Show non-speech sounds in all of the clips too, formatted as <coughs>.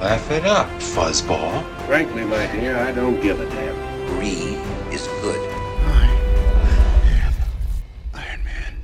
Laugh it up, fuzzball. Frankly, my dear, I don't give a damn. Brie is good. Iron Man.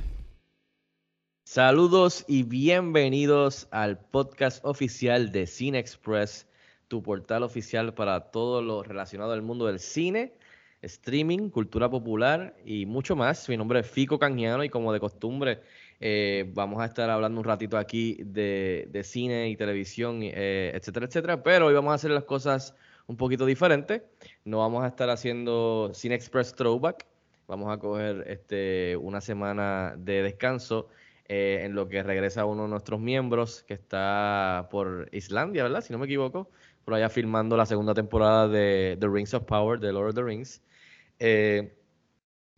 Saludos y bienvenidos al podcast oficial de Cine Express, tu portal oficial para todo lo relacionado al mundo del cine, streaming, cultura popular y mucho más. Mi nombre es Fico Canjiano y como de costumbre eh, vamos a estar hablando un ratito aquí de, cine y televisión, eh, etcétera, etcétera. Pero hoy vamos a hacer las cosas un poquito diferentes. No vamos a estar haciendo Cine Express Throwback. Vamos a coger este, una semana de descanso eh, en lo que regresa uno de nuestros miembros que está por Islandia, ¿verdad? Si no me equivoco, por allá filmando la segunda temporada de The Rings of Power, de Lord of the Rings.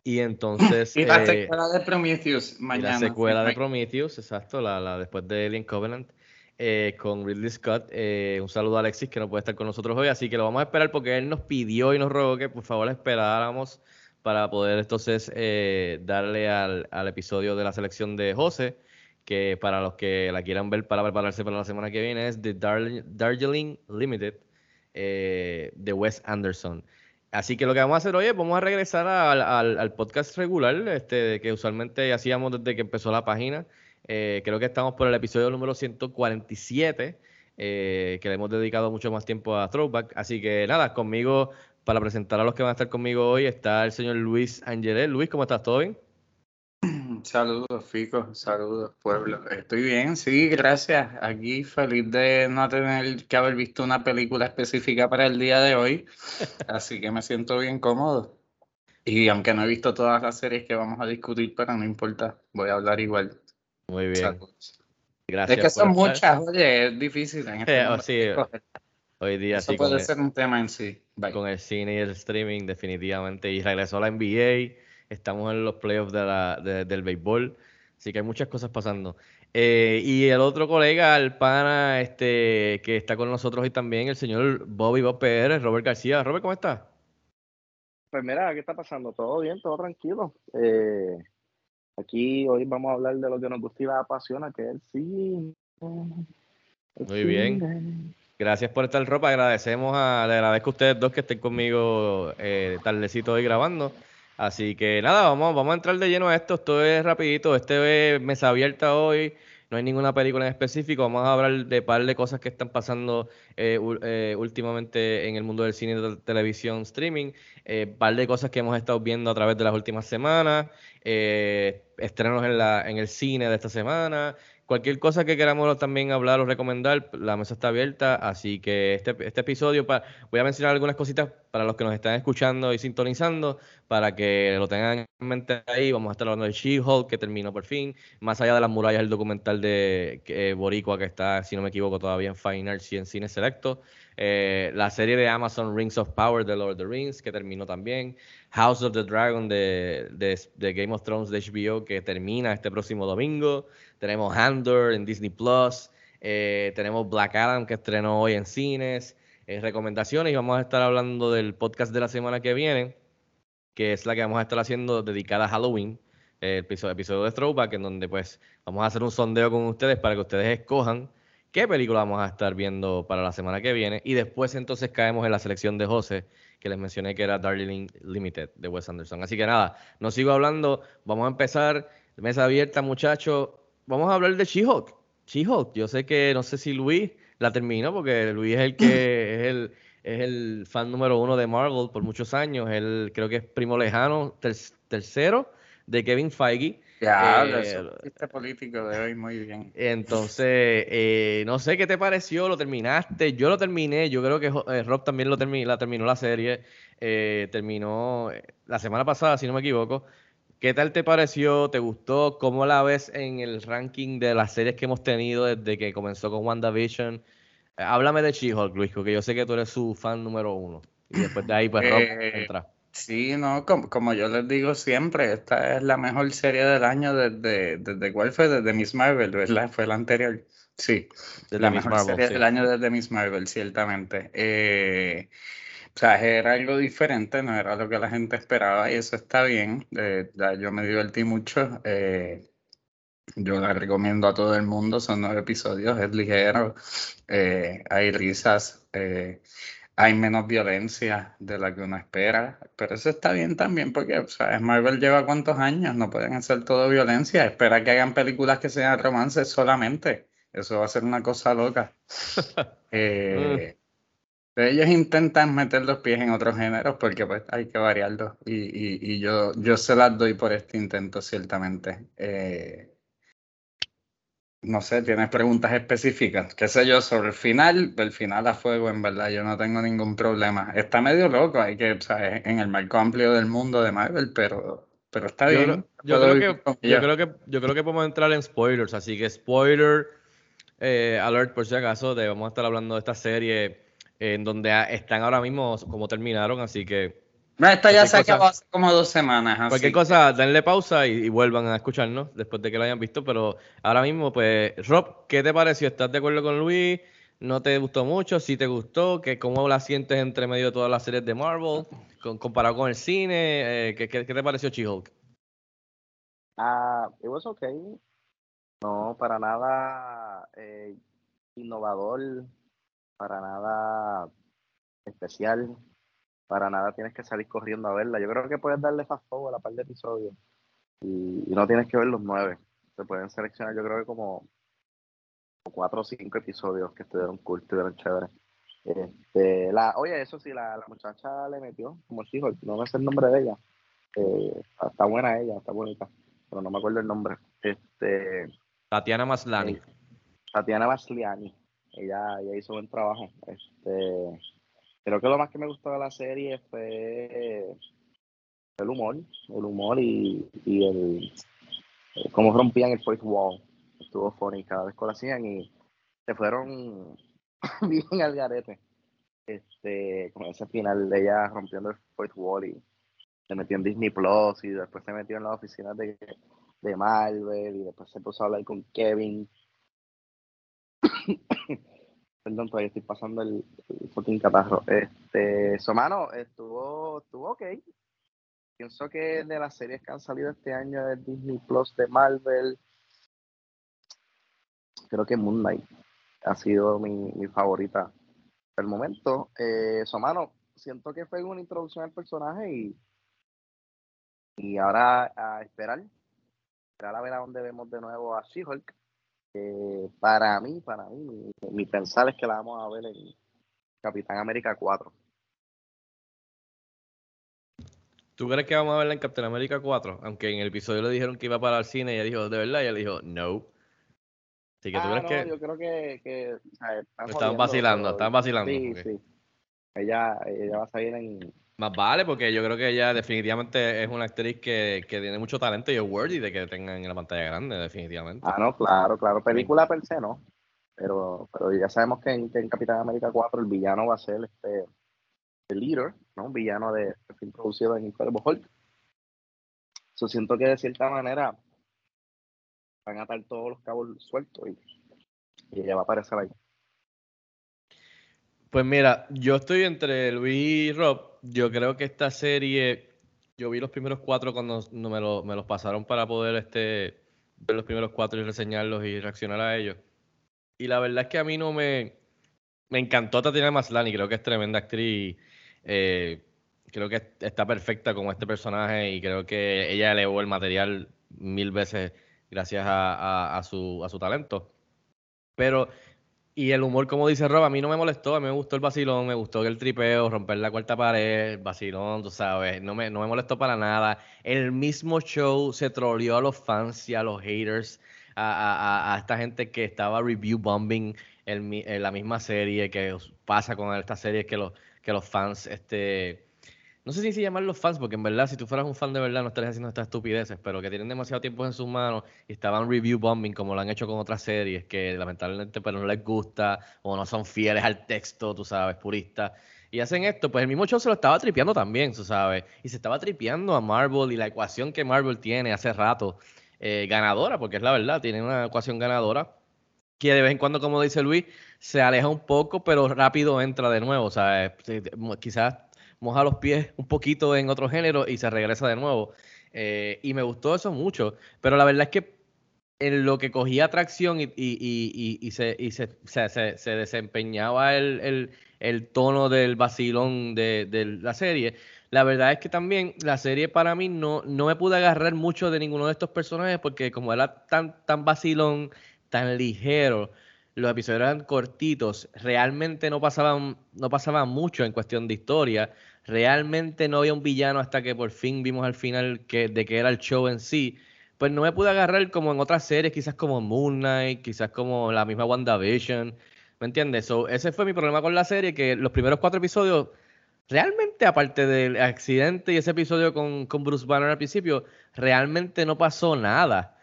Y entonces... <laughs> Y la eh, secuela de Prometheus y mañana. la secuela de. Prometheus, exacto, la, la después de Alien Covenant, eh, con Ridley Scott. Eh, un saludo a Alexis que no puede estar con nosotros hoy, así que lo vamos a esperar porque él nos pidió y nos rogó que por favor esperáramos para poder entonces eh, darle al, al episodio de la selección de José, que para los que la quieran ver para prepararse para la semana que viene es The Darling- Darjeeling Limited de Wes Anderson. Así que lo que vamos a hacer hoy es vamos a regresar al, podcast regular, este, que usualmente hacíamos desde que empezó la página. Eh, creo que estamos por el episodio número 147, eh, que le hemos dedicado mucho más tiempo a Throwback. Así que nada, conmigo, para presentar a los que van a estar conmigo hoy, está el señor Luis Angelé. Luis, ¿cómo estás? ¿Todo bien? Saludos, Fico. Saludos, pueblo. Estoy bien, sí, gracias. Aquí feliz de no tener que haber visto una película específica para el día de hoy. <laughs> Así que me siento bien cómodo. Y aunque no he visto todas las series que vamos a discutir, pero no importa, voy a hablar igual. Muy bien. Saludos. Gracias. Es que son estar. muchas, oye, es difícil. En este Eh, oh, sí. Hoy día Eso sí, puede el- ser un tema en sí. Bye. con el cine y el streaming, definitivamente. Y regresó la NBA, estamos en los playoffs de la, de- del béisbol, así que hay muchas cosas pasando. Eh, y el otro colega, el pana, este, que está con nosotros hoy también, el señor Bobby Bob PR, Robert García. Robert, ¿cómo estás? Pues mira, ¿qué está pasando? Todo bien, todo tranquilo. Eh, aquí hoy vamos a hablar de lo que nos gusta y nos apasiona, que es el cine. El Muy bien. Gracias por estar, Ropa. Agradecemos a, le agradezco a ustedes dos que estén conmigo eh, tardecito hoy grabando. Así que nada, vamos, vamos a entrar de lleno a esto. Esto es rapidito. Este es mesa abierta hoy. No hay ninguna película en específico. Vamos a hablar de par de cosas que están pasando eh, eh, últimamente en el mundo del cine, televisión, streaming. Eh, par de cosas que hemos estado viendo a través de las últimas semanas. eh, estrenos en, la, en el cine de esta semana. Cualquier cosa que queramos también hablar o recomendar, la mesa está abierta. Así que este, este episodio, voy a mencionar algunas cositas para los que nos están escuchando y sintonizando, para que lo tengan en mente ahí. Vamos a estar hablando de She-Hulk, que terminó por fin. Más allá de las murallas, el documental de eh, Boricua, que está, si no me equivoco, todavía en Fine Arts y en Cine Selecto. Eh, la serie de Amazon Rings of Power de Lord of the Rings, que terminó también. House of the Dragon de, de, Game of Thrones de HBO, que termina este próximo domingo. Tenemos Andor en Disney Plus. Eh, tenemos Black Adam, que estrenó hoy en cines. Eh, recomendaciones y vamos a estar hablando del podcast de la semana que viene, que es la que vamos a estar haciendo dedicada a Halloween. eh, El episodio, episodio de Throwback, en donde pues vamos a hacer un sondeo con ustedes para que ustedes escojan qué película vamos a estar viendo para la semana que viene. Y después entonces caemos en la selección de José, que les mencioné que era Darjeeling Limited de Wes Anderson. Así que nada, no sigo hablando, vamos a empezar. Mesa abierta, muchachos. Vamos a hablar de She-Hulk. She-Hulk, yo sé que no sé si Luis la terminó, porque Luis es el que <laughs> es el, es el fan número uno de Marvel por muchos años. Él creo que es primo lejano, ter- tercero de Kevin Feige. Ya, Eh, este político de hoy, muy bien. Entonces, eh, no sé qué te pareció, lo terminaste, yo lo terminé, yo creo que eh, Rob también lo termi- la terminó la serie, eh, terminó la semana pasada, si no me equivoco. ¿Qué tal te pareció? ¿Te gustó? ¿Cómo la ves en el ranking de las series que hemos tenido desde que comenzó con WandaVision? Háblame de She-Hulk, Luis, porque yo sé que tú eres su fan número uno. Y después de ahí, pues Rob entra. Sí, no, como, como yo les digo siempre, esta es la mejor serie del año desde, desde ¿cuál fue? Desde Miss Marvel, ¿verdad? Fue la anterior. Sí, Desde la Miss mejor Marvel, serie sí. del año desde Miss Marvel, ciertamente. Eh, o sea, era algo diferente, no era lo que la gente esperaba y eso está bien. Eh, ya yo me divertí mucho. eh, yo la recomiendo a todo el mundo, son nueve episodios, es ligero, eh, hay risas, hay menos violencia de la que uno espera, pero eso está bien también porque, o sea, Marvel lleva cuántos años, no pueden hacer todo violencia, espera que hagan películas que sean romances solamente, eso va a ser una cosa loca. <laughs> Eh, ellos intentan meter los pies en otros géneros porque pues hay que variarlos y, y, y yo, yo se las doy por este intento ciertamente. Eh, no sé, ¿tienes preguntas específicas? ¿Qué sé yo sobre el final? El final a fuego, en verdad, yo no tengo ningún problema. Está medio loco, hay que, o sea, en el marco amplio del mundo de Marvel, pero, pero está Yo bien. creo, yo creo que, yo creo que yo creo que podemos entrar en spoilers, así que spoiler eh, alert por si acaso, de vamos a estar hablando de esta serie en donde están ahora mismo como terminaron, así que No, esto ya se acabó hace como dos semanas. así cualquier cosa, denle pausa y, y vuelvan a escucharnos después de que lo hayan visto, pero ahora mismo, pues, Rob, ¿qué te pareció? ¿Estás de acuerdo con Luis? ¿No te gustó mucho? ¿Sí te gustó? ¿Qué, ¿Cómo la sientes entre medio de todas las series de Marvel? Con- comparado con el cine, eh, ¿qué, qué- qué te pareció She-Hulk? Ah, it was okay. No, para nada eh, innovador, para nada especial, para nada tienes que salir corriendo a verla. Yo creo que puedes darle fast forward a la par de episodios y, y no tienes que ver los nueve. Se pueden seleccionar, yo creo que como, cuatro o cinco episodios que estuvieron cool, estuvieron chéveres. Este, la, oye, eso sí, la, la muchacha le metió, como hijo, no me sé el nombre de ella. Eh, está buena ella, está bonita, pero no me acuerdo el nombre. Este, Tatiana Maslany. eh, Tatiana Basliani. Ella, ella hizo buen trabajo. Este, creo que lo más que me gustó de la serie fue el humor, el humor y, y el cómo rompían el fourth wall. Estuvo funny cada vez que lo hacían y se fueron <laughs> bien al garete. Este, con ese final de ella rompiendo el fourth wall y se metió en Disney Plus y después se metió en las oficinas de, de Marvel y después se puso a hablar con Kevin. Perdón, todavía estoy pasando el, el fucking catarro. Este, Somano, estuvo, estuvo ok. Pienso que de las series que han salido este año de Disney Plus de Marvel, creo que Moon Knight ha sido mi, mi favorita del momento. Eh, Somano, siento que fue una introducción al personaje y, y ahora a esperar, esperar a ver a dónde vemos de nuevo a She-Hulk. Eh, para mí, para mí, mi, mi pensar es que la vamos a ver en Capitán América 4. ¿Tú crees que vamos a verla en Captain America 4? Aunque en el episodio le dijeron que iba para el cine y ella dijo, ¿de verdad? Y ella dijo, no. Así que tú Ah, crees no, que yo creo que, que o sea, están jodiendo, vacilando, pero- estaban vacilando. Sí, sí. Ella, ella va a salir en. Más vale, porque yo creo que ella definitivamente es una actriz que, que tiene mucho talento y es worthy de que tengan en la pantalla grande, definitivamente. Ah, no, claro, claro. Película per se, ¿no? Pero, pero ya sabemos que en, que en Capitán América 4 el villano va a ser este el líder, ¿no? Un villano de, que fue introducido en Incredible Hulk. So, siento que de cierta manera van a atar todos los cabos sueltos y, y ella va a aparecer ahí. Pues mira, yo estoy entre Luis y Rob. Yo creo que esta serie, yo vi los primeros cuatro cuando me, lo- me los pasaron para poder este, ver los primeros cuatro y reseñarlos y reaccionar a ellos. Y la verdad es que a mí no me, me encantó Tatiana Maslany, creo que es tremenda actriz. eh, creo que está perfecta como este personaje y creo que ella elevó el material mil veces gracias a, a- a su, a su talento. Pero, y el humor, como dice Rob, a mí no me molestó, a mí me gustó el vacilón, me gustó el tripeo, romper la cuarta pared, el vacilón, tú sabes, no me, no me molestó para nada. El mismo show se troleó a los fans y a los haters, a, a- a- esta gente que estaba review bombing en la misma serie que pasa con esta serie que los, que los fans, este, no sé si se llaman los fans, porque en verdad, si tú fueras un fan de verdad, no estarías haciendo estas estupideces, pero que tienen demasiado tiempo en sus manos y estaban review bombing, como lo han hecho con otras series, que lamentablemente pero no les gusta, o no son fieles al texto, tú sabes, puristas. Y hacen esto, pues el mismo show se lo estaba tripeando también, tú sabes. Y se estaba tripeando a Marvel y la ecuación que Marvel tiene hace rato, eh, ganadora, porque es la verdad, tiene una ecuación ganadora que de vez en cuando, como dice Luis, se aleja un poco, pero rápido entra de nuevo. O sea, quizás moja los pies un poquito en otro género y se regresa de nuevo. Eh, y me gustó eso mucho. Pero la verdad es que en lo que cogía atracción y, y, y, se, se, se, desempeñaba el, el, tono del vacilón de, de, la serie, la verdad es que también la serie para mí no, no me pude agarrar mucho de ninguno de estos personajes porque como era tan, tan vacilón, tan ligero, los episodios eran cortitos, realmente no pasaban, no pasaban mucho en cuestión de historia, realmente no había un villano hasta que por fin vimos al final que, de que era el show en sí, pues no me pude agarrar como en otras series, quizás como Moon Knight, quizás como la misma WandaVision, ¿me entiendes? So, ese fue mi problema con la serie, que los primeros cuatro episodios, realmente aparte del accidente y ese episodio con, con Bruce Banner al principio, realmente no pasó nada.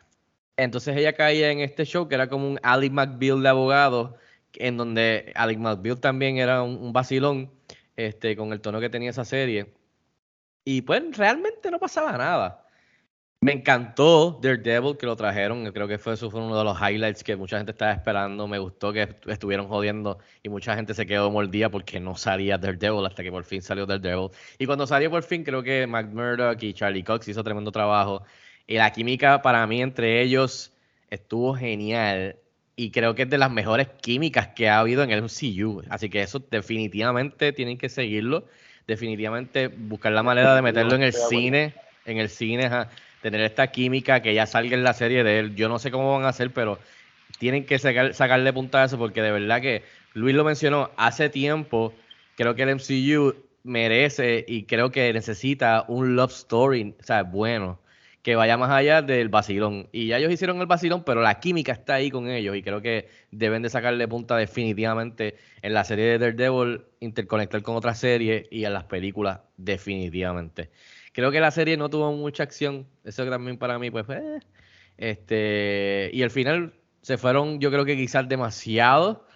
Entonces ella caía en este show que era como un Alex McBeal de abogado, en donde Alex McBeal también era un, vacilón, este, con el tono que tenía esa serie. Y pues realmente no pasaba nada. Me encantó Daredevil que lo trajeron. Creo que fue, eso uno de los highlights que mucha gente estaba esperando. Me gustó que estuvieron jodiendo y mucha gente se quedó mordida porque no salía Daredevil hasta que por fin salió Daredevil. Y cuando salió por fin, creo que Mac Murdock y Charlie Cox hizo tremendo trabajo. Y la química para mí entre ellos estuvo genial. Y creo que es de las mejores químicas que ha habido en el MCU. Así que eso definitivamente tienen que seguirlo. Definitivamente buscar la manera de meterlo en el cine. En el cine, tener esta química que ya salga en la serie de él. Yo no sé cómo van a hacer, pero tienen que sacarle punta a eso porque de verdad que Luis lo mencionó hace tiempo. Creo que el MCU merece y creo que necesita un love story, o sea, bueno que vaya más allá del vacilón. Y ya ellos hicieron el vacilón, pero la química está ahí con ellos y creo que deben de sacarle punta definitivamente en la serie de Daredevil, interconectar con otras series y en las películas definitivamente. Creo que la serie no tuvo mucha acción, eso también para mí pues eh, este y al final se fueron yo creo que quizás demasiado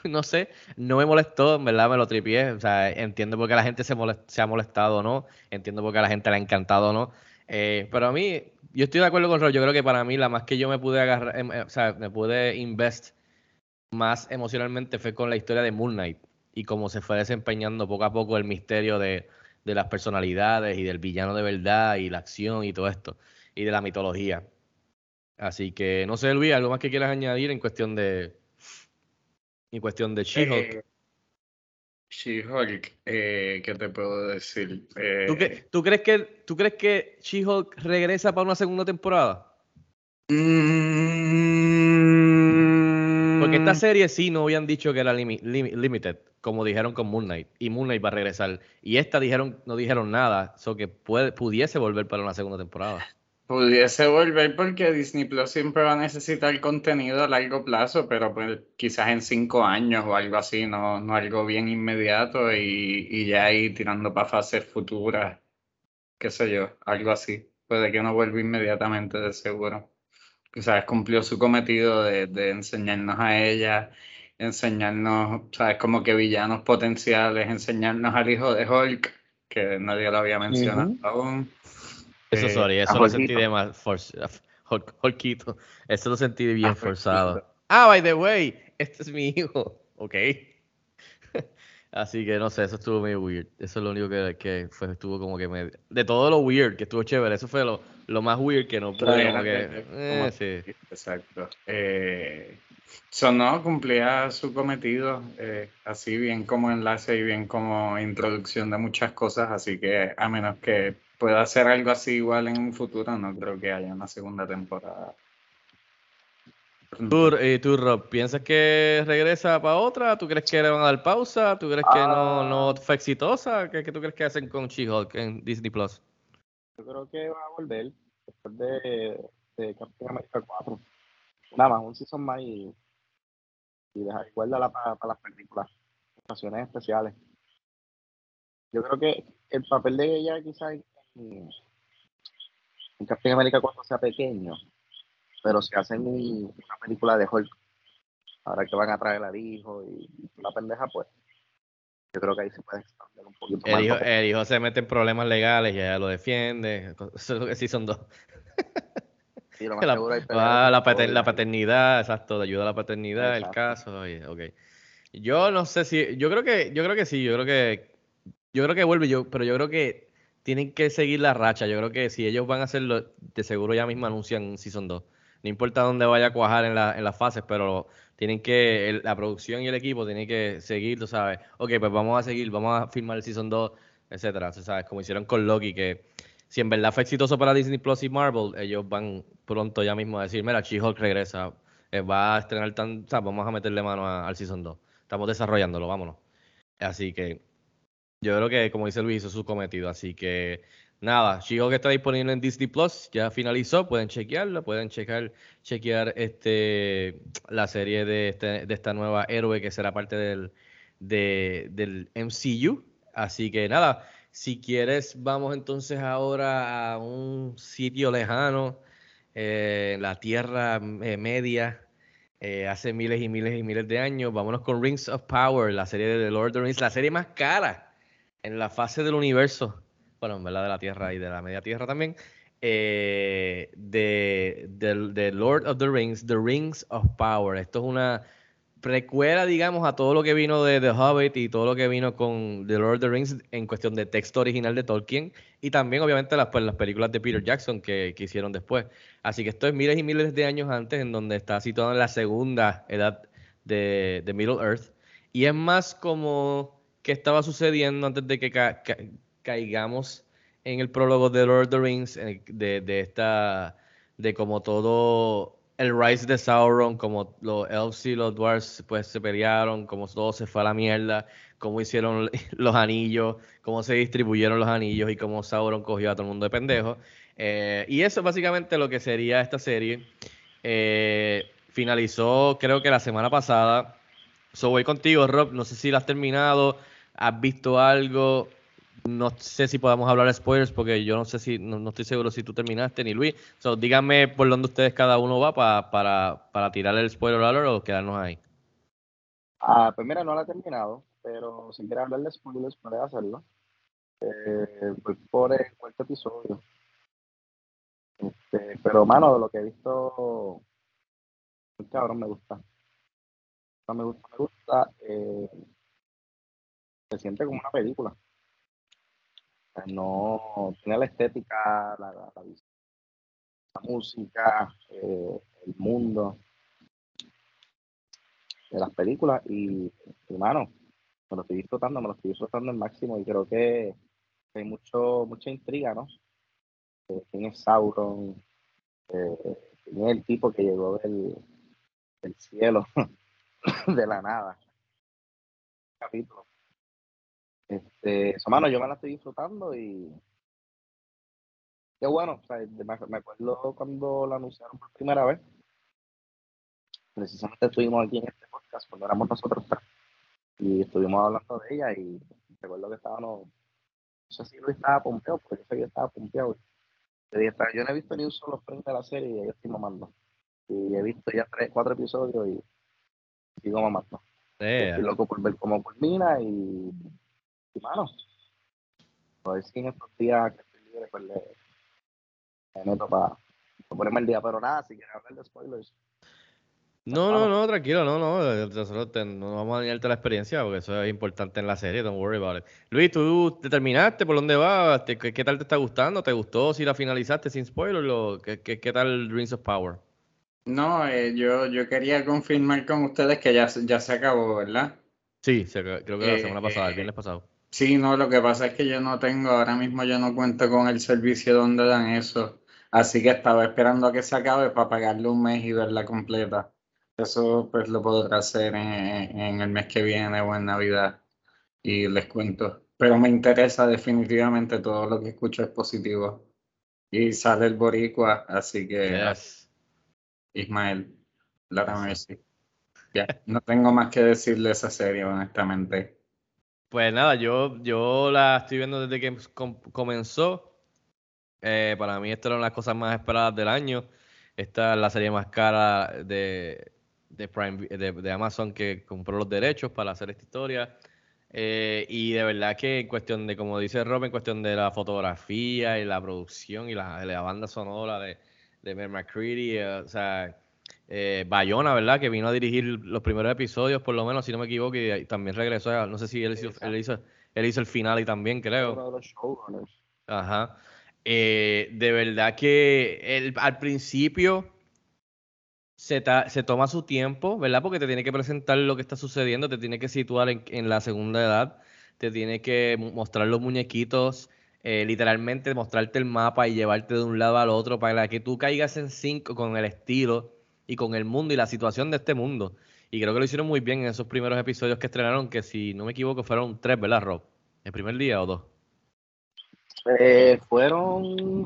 <laughs> no sé, no me molestó, en verdad me lo tripié, o sea, entiendo por qué la gente se, se ha molestado o no, entiendo por qué a la gente le ha encantado o no, eh, pero a mí, yo estoy de acuerdo con Rol. Yo creo que para mí la más que yo me pude agarrar, em, eh, o sea, me pude invest más emocionalmente fue con la historia de Moon Knight y cómo se fue desempeñando poco a poco el misterio de, de las personalidades y del villano de verdad y la acción y todo esto y de la mitología. Así que no sé, Luis, algo más que quieras añadir en cuestión de en cuestión de She-Hulk. She-Hulk, eh, ¿qué te puedo decir? ¿Tú, eh, ¿Tú, crees que, ¿Tú crees que She-Hulk regresa para una segunda temporada? Porque esta mm. serie sí no habían dicho que era limited, como dijeron con Moon Knight. Y Moon Knight va a regresar. Y esta dijeron, no dijeron nada, so que puede, pudiese volver para una segunda temporada. Pudiese volver porque Disney Plus siempre va a necesitar contenido a largo plazo, pero pues quizás en cinco años o algo así, no, no algo bien inmediato y, y ya ahí tirando para fases futuras, qué sé yo, algo así. Puede que no vuelva inmediatamente, de seguro. Quizás cumplió su cometido de, de enseñarnos a ella, enseñarnos, sabes, como que villanos potenciales, enseñarnos al hijo de Hulk, que nadie lo había mencionado aún eso, eh, sorry, eso lo sentí de más forzado. Eso lo sentí bien forzado. Ah, by the way, este es mi hijo. <laughs> Ok. Así que no sé, eso estuvo muy weird. Eso es lo único que, que fue, estuvo como que me... De todo lo weird, que estuvo chévere, eso fue lo, lo más weird que no pude como que... Eh, sí. Exacto. Eh, Sonó, cumplía su cometido, eh, así bien como enlace y bien como introducción de muchas cosas, así que a menos que pueda hacer algo así igual en un futuro, no creo que haya una segunda temporada. ¿Tú, y tú, Rob, piensas que regresa para otra? ¿Tú crees que le van a dar pausa? ¿Tú crees que no, no ah. fue exitosa? ¿Qué, tú crees que hacen con She-Hulk en Disney Plus? Yo creo que va a volver después de, de Captain America 4. Nada más, un season más y, y dejar guardarla para, para las películas, ocasiones especiales. yo creo que el papel de ella quizás en, en Captain América cuando sea pequeño, pero si hacen un- una película de Hulk, ahora que van a traer al hijo y la pendeja, pues yo creo que ahí se puede expandir un poquito más. El hijo, porque- el hijo se mete en problemas legales y ella lo defiende. <laughs> Eso es lo que sí son dos. sí, lo <laughs> más La, seguro hay ah, la, pater- paternidad, exacto, ayuda a la paternidad, el caso. oye, ok. Yo no sé si, yo creo que, yo creo que sí, yo creo que, yo creo que vuelve, yo, pero yo creo que tienen que seguir la racha. Yo creo que si ellos van a hacerlo, de seguro ya mismo anuncian un Season 2. No importa dónde vaya a cuajar en, la, en las fases, pero tienen que, la producción y el equipo tienen que seguir, tú sabes. Ok, pues vamos a seguir, vamos a filmar el Season 2, etcétera. Sabes, como hicieron con Loki, que si en verdad fue exitoso para Disney Plus y Marvel, ellos van pronto ya mismo a decir, mira, She-Hulk regresa, eh, va a estrenar tan, o sea, vamos a meterle mano al Season 2. Estamos desarrollándolo, vámonos. Así que yo creo que, como dice Luis, hizo su cometido. Así que nada, She-Hulk está disponible en Disney Plus, ya finalizó, pueden chequearlo, pueden checar, chequear este la serie de, este- de esta nueva héroe que será parte del, de- del MCU. Así que nada, si quieres, vamos entonces ahora a un sitio lejano, eh, la Tierra eh, Media, eh, hace miles y miles y miles de años. Vámonos con Rings of Power, la serie de The Lord of the Rings, la serie más cara en la fase del universo, bueno, en verdad de la Tierra y de la media Tierra también, eh, de, de Lord of the Rings, The Rings of Power. Esto es una precuela, digamos, a todo lo que vino de The Hobbit y todo lo que vino con The Lord of the Rings en cuestión de texto original de Tolkien y también, obviamente, las, pues, las películas de Peter Jackson que, que hicieron después. Así que esto es miles y miles de años antes, en donde está situado en la segunda edad de, de Middle Earth. Y es más como que estaba sucediendo antes de que ca- ca- caigamos en el prólogo de Lord of the Rings, de, de esta, de como todo el rise de Sauron, como los elves y los dwarves pues se pelearon, como todo se fue a la mierda, cómo hicieron <laughs> los anillos, cómo se distribuyeron los anillos y cómo Sauron cogió a todo el mundo de pendejo. Eh, y eso es básicamente lo que sería esta serie. Eh, finalizó creo que la semana pasada. So voy contigo, Rob. No sé si la has terminado, has visto algo. No sé si podamos hablar de spoilers porque yo no sé si, no, no estoy seguro si tú terminaste ni Luis. So, díganme por dónde ustedes cada uno va pa- para, para tirar el spoiler alert o quedarnos ahí. Ah, pues mira, no la he terminado, pero si quieres hablar de spoilers, puedes hacerlo. Eh, voy por el cuarto episodio. Este, pero, mano, de lo que he visto, cabrón me gusta. No me gusta, me gusta. eh, se siente como una película. No tiene la estética, la, la, la música, eh, el mundo de las películas y, y, mano, me lo estoy disfrutando, me lo estoy disfrutando al máximo y creo que hay mucho, mucha intriga, ¿no? Eh, ¿Quién es Sauron? Eh, ¿Quién es el tipo que llegó del, del cielo, <laughs> de la nada? Capítulo. Este, eso, mano, yo me la estoy disfrutando y qué bueno, o sea, me, me acuerdo cuando la anunciaron por primera vez, precisamente estuvimos aquí en este podcast cuando éramos nosotros tres y estuvimos hablando de ella y recuerdo que estábamos, no sé si Luis estaba pompeado, porque yo sé que yo estaba pompeado. Yo dije, "Pero yo no he visto ni un solo frame de la serie y yo estoy mamando. Y he visto ya tres, cuatro episodios y sigo mamando. Eh, Estoy loco por ver cómo culmina y mano, a ver si en estos días que estoy libre pues le, me meto para ponerme el día, pero nada, si quieren hablar de spoilers, No, no, no, tranquilo, no, no. eh, Nosotros te- no vamos a dañarte la experiencia porque eso es importante en la serie, don't worry about it. Luis, ¿tú te terminaste? ¿Por dónde vas? ¿Te- ¿Qué, qué tal te está gustando? ¿Te gustó si la finalizaste sin spoiler? o ¿Qué, qué, qué tal Rings of Power? No, eh, yo, yo quería confirmar con ustedes que ya, se- ya se acabó, ¿verdad? Sí, se- creo que la Eh, semana pasada, el eh, viernes pasado. Sí, no, lo que pasa es que yo no tengo, ahora mismo yo no cuento con el servicio donde dan eso, así que estaba esperando a que se acabe para pagarle un mes y verla completa. Eso pues lo podré hacer en, en el mes que viene o en Navidad y les cuento. Pero me interesa definitivamente todo lo que escucho es positivo. Y sale el boricua, así que Yes. Ismael, Lara Mercy. Ya, no tengo más que decirle de esa serie, honestamente. Pues nada, yo, yo la estoy viendo desde que com- comenzó. Eh, para mí, esta era una de las cosas más esperadas del año. Esta es la serie más cara de, de, Prime, de, de Amazon que compró los derechos para hacer esta historia. Eh, y de verdad que en cuestión de, como dice Rob, en cuestión de la fotografía y la producción y la, la banda sonora de, de Ben McCready, eh, o sea, eh, Bayona, ¿verdad? Que vino a dirigir los primeros episodios, por lo menos, si no me equivoco, y ahí también regresó, a- no sé si él hizo, él hizo, él hizo el final y también, creo. Uno de los showrunners. Ajá. Eh, de verdad que el- al principio se, ta- se toma su tiempo, ¿verdad? Porque te tiene que presentar lo que está sucediendo, te tiene que situar en, en la segunda edad, te tiene que mostrar los muñequitos, eh, literalmente mostrarte el mapa y llevarte de un lado al otro para que tú caigas en cinco con el estilo y con el mundo y la situación de este mundo. Y creo que lo hicieron muy bien en esos primeros episodios que estrenaron, que si no me equivoco fueron tres, ¿verdad, Rob? ¿El primer día o dos? Eh, fueron,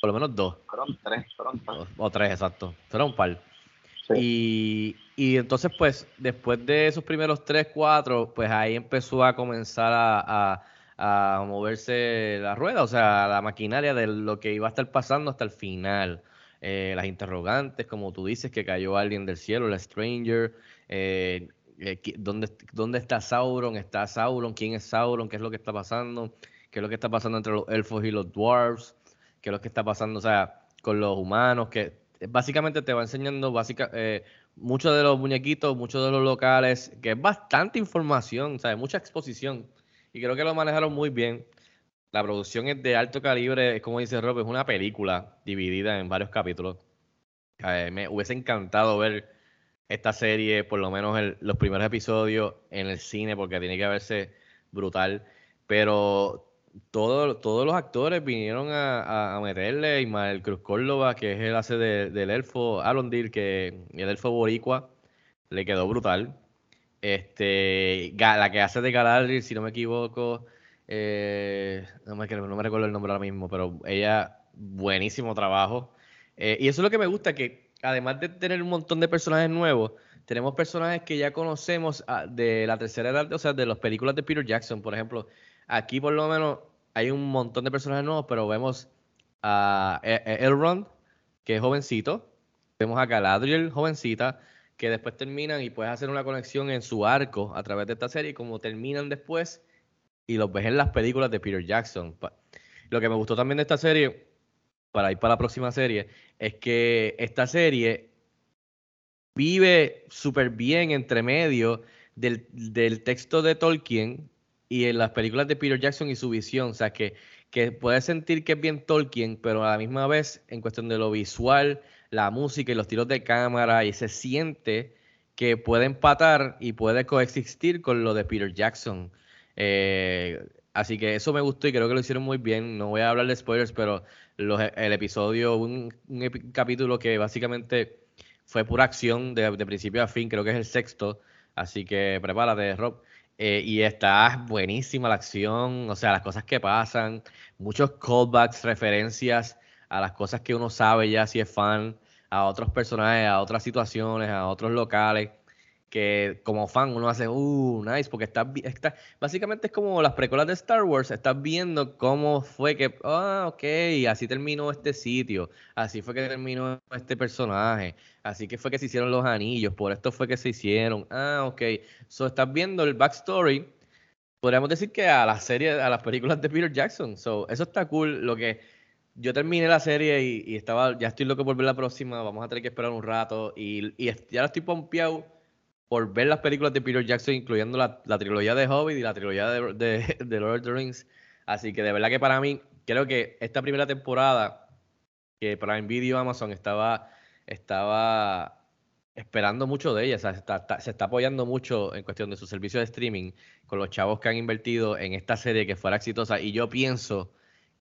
Por lo menos dos. fueron tres, fueron tres. O, o tres, exacto. Fueron un par. Sí. Y, y entonces, pues, después de esos primeros tres, cuatro, pues ahí empezó a comenzar a, a- a moverse la rueda, o sea, la maquinaria de lo que iba a estar pasando hasta el final. Eh, las interrogantes, como tú dices, que cayó alguien del cielo, el Stranger. eh, eh, ¿dónde, ¿Dónde está Sauron? ¿Está Sauron? ¿Quién es Sauron? ¿Qué es lo que está pasando? ¿Qué es lo que está pasando entre los elfos y los dwarves? ¿Qué es lo que está pasando, o sea, con los humanos? Que básicamente te va enseñando básica, eh, muchos de los muñequitos, muchos de los locales, que es bastante información, sea, mucha exposición. Y creo que lo manejaron muy bien. La producción es de alto calibre, es como dice Rob, es una película dividida en varios capítulos. Eh, me hubiese encantado ver esta serie, por lo menos los primeros episodios en el cine, porque tiene que verse brutal. Pero todo- todos los actores vinieron a, a- meterle. Ismael Cruz Córdoba, que es el hace de- del elfo Alondir, que el elfo boricua, le quedó brutal. Este, la que hace de Galadriel, si no me equivoco, eh, no me, no me recuerdo el nombre ahora mismo, pero ella, buenísimo trabajo. Eh, y eso es lo que me gusta, que además de tener un montón de personajes nuevos, tenemos personajes que ya conocemos ah, de la tercera edad, o sea, de las películas de Peter Jackson, por ejemplo. Aquí por lo menos hay un montón de personajes nuevos, pero vemos a Elrond, que es jovencito. Vemos a Galadriel, jovencita, que después terminan y puedes hacer una conexión en su arco a través de esta serie, como terminan después y los ves en las películas de Peter Jackson. Lo que me gustó también de esta serie, para ir para la próxima serie, es que esta serie vive súper bien entre medio del, del texto de Tolkien y en las películas de Peter Jackson y su visión. O sea, que, que puedes sentir que es bien Tolkien, pero a la misma vez, en cuestión de lo visual, la música y los tiros de cámara, y se siente que puede empatar y puede coexistir con lo de Peter Jackson. Eh, así que eso me gustó y creo que lo hicieron muy bien. No voy a hablar de spoilers, pero el episodio, un, capítulo que básicamente fue pura acción de, de principio a fin, creo que es el sexto. Así que prepárate, Rob. Eh, y está buenísima la acción, o sea, las cosas que pasan, muchos callbacks, referencias a las cosas que uno sabe ya si es fan, a otros personajes, a otras situaciones, a otros locales, que como fan uno hace, uh, nice, porque estás, está, básicamente es como las precuelas de Star Wars, estás viendo cómo fue que, ah, ok, así terminó este sitio, así fue que terminó este personaje, así que fue que se hicieron los anillos, por esto fue que se hicieron, ah, ok, so estás viendo el backstory, podríamos decir que a la serie, a las películas de Peter Jackson, so eso está cool, lo que yo terminé la serie y, estaba, ya estoy loco por ver la próxima, vamos a tener que esperar un rato y, y ya estoy pompeado por ver las películas de Peter Jackson, incluyendo la, la trilogía de Hobbit y la trilogía de, <laughs> de, Lord of the Rings. Así que de verdad que para mí, creo que esta primera temporada que Prime Video Amazon estaba, estaba esperando mucho de ella, o sea, está- está- se está apoyando mucho en cuestión de su servicio de streaming con los chavos que han invertido en esta serie que fuera exitosa. Y yo pienso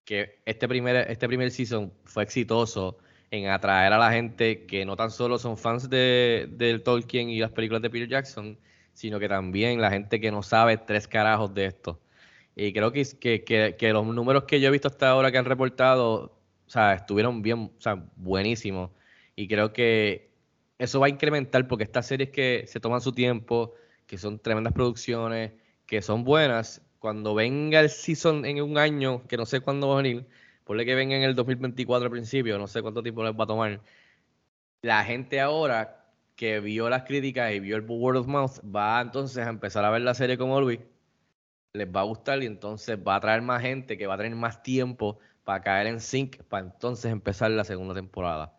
que este primer, este primer season fue exitoso en atraer a la gente que no tan solo son fans de, del Tolkien y las películas de Peter Jackson, sino que también la gente que no sabe tres carajos de esto. Y creo que, que, que, los números que yo he visto hasta ahora que han reportado, o sea, estuvieron bien, o sea, buenísimos. Y creo que eso va a incrementar porque estas series que se toman su tiempo, que son tremendas producciones, que son buenas, cuando venga el season en un año, que no sé cuándo va a venir, ponle que venga en el 2024 al principio, no sé cuánto tiempo les va a tomar, la gente ahora que vio las críticas y vio el word of mouth va entonces a empezar a ver la serie como Luis, les va a gustar y entonces va a traer más gente que va a tener más tiempo para caer en sync para entonces empezar la segunda temporada.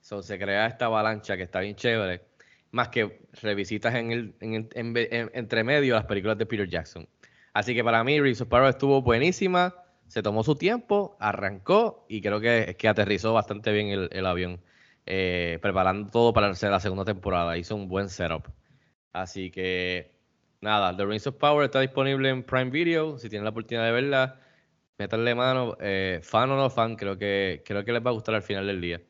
So, se crea esta avalancha que está bien chévere, más que revisitas en el, en, en, en, entre medio las películas de Peter Jackson. Así que para mí, Reese Power estuvo buenísima, se tomó su tiempo, arrancó y creo que, que aterrizó bastante bien el, el avión, eh, preparando todo para la segunda temporada. Hizo un buen setup. Así que nada, The Rings of Power está disponible en Prime Video. Si tienen la oportunidad de verla, métanle mano. Eh, fan o no fan, creo que, creo que les va a gustar al final del día.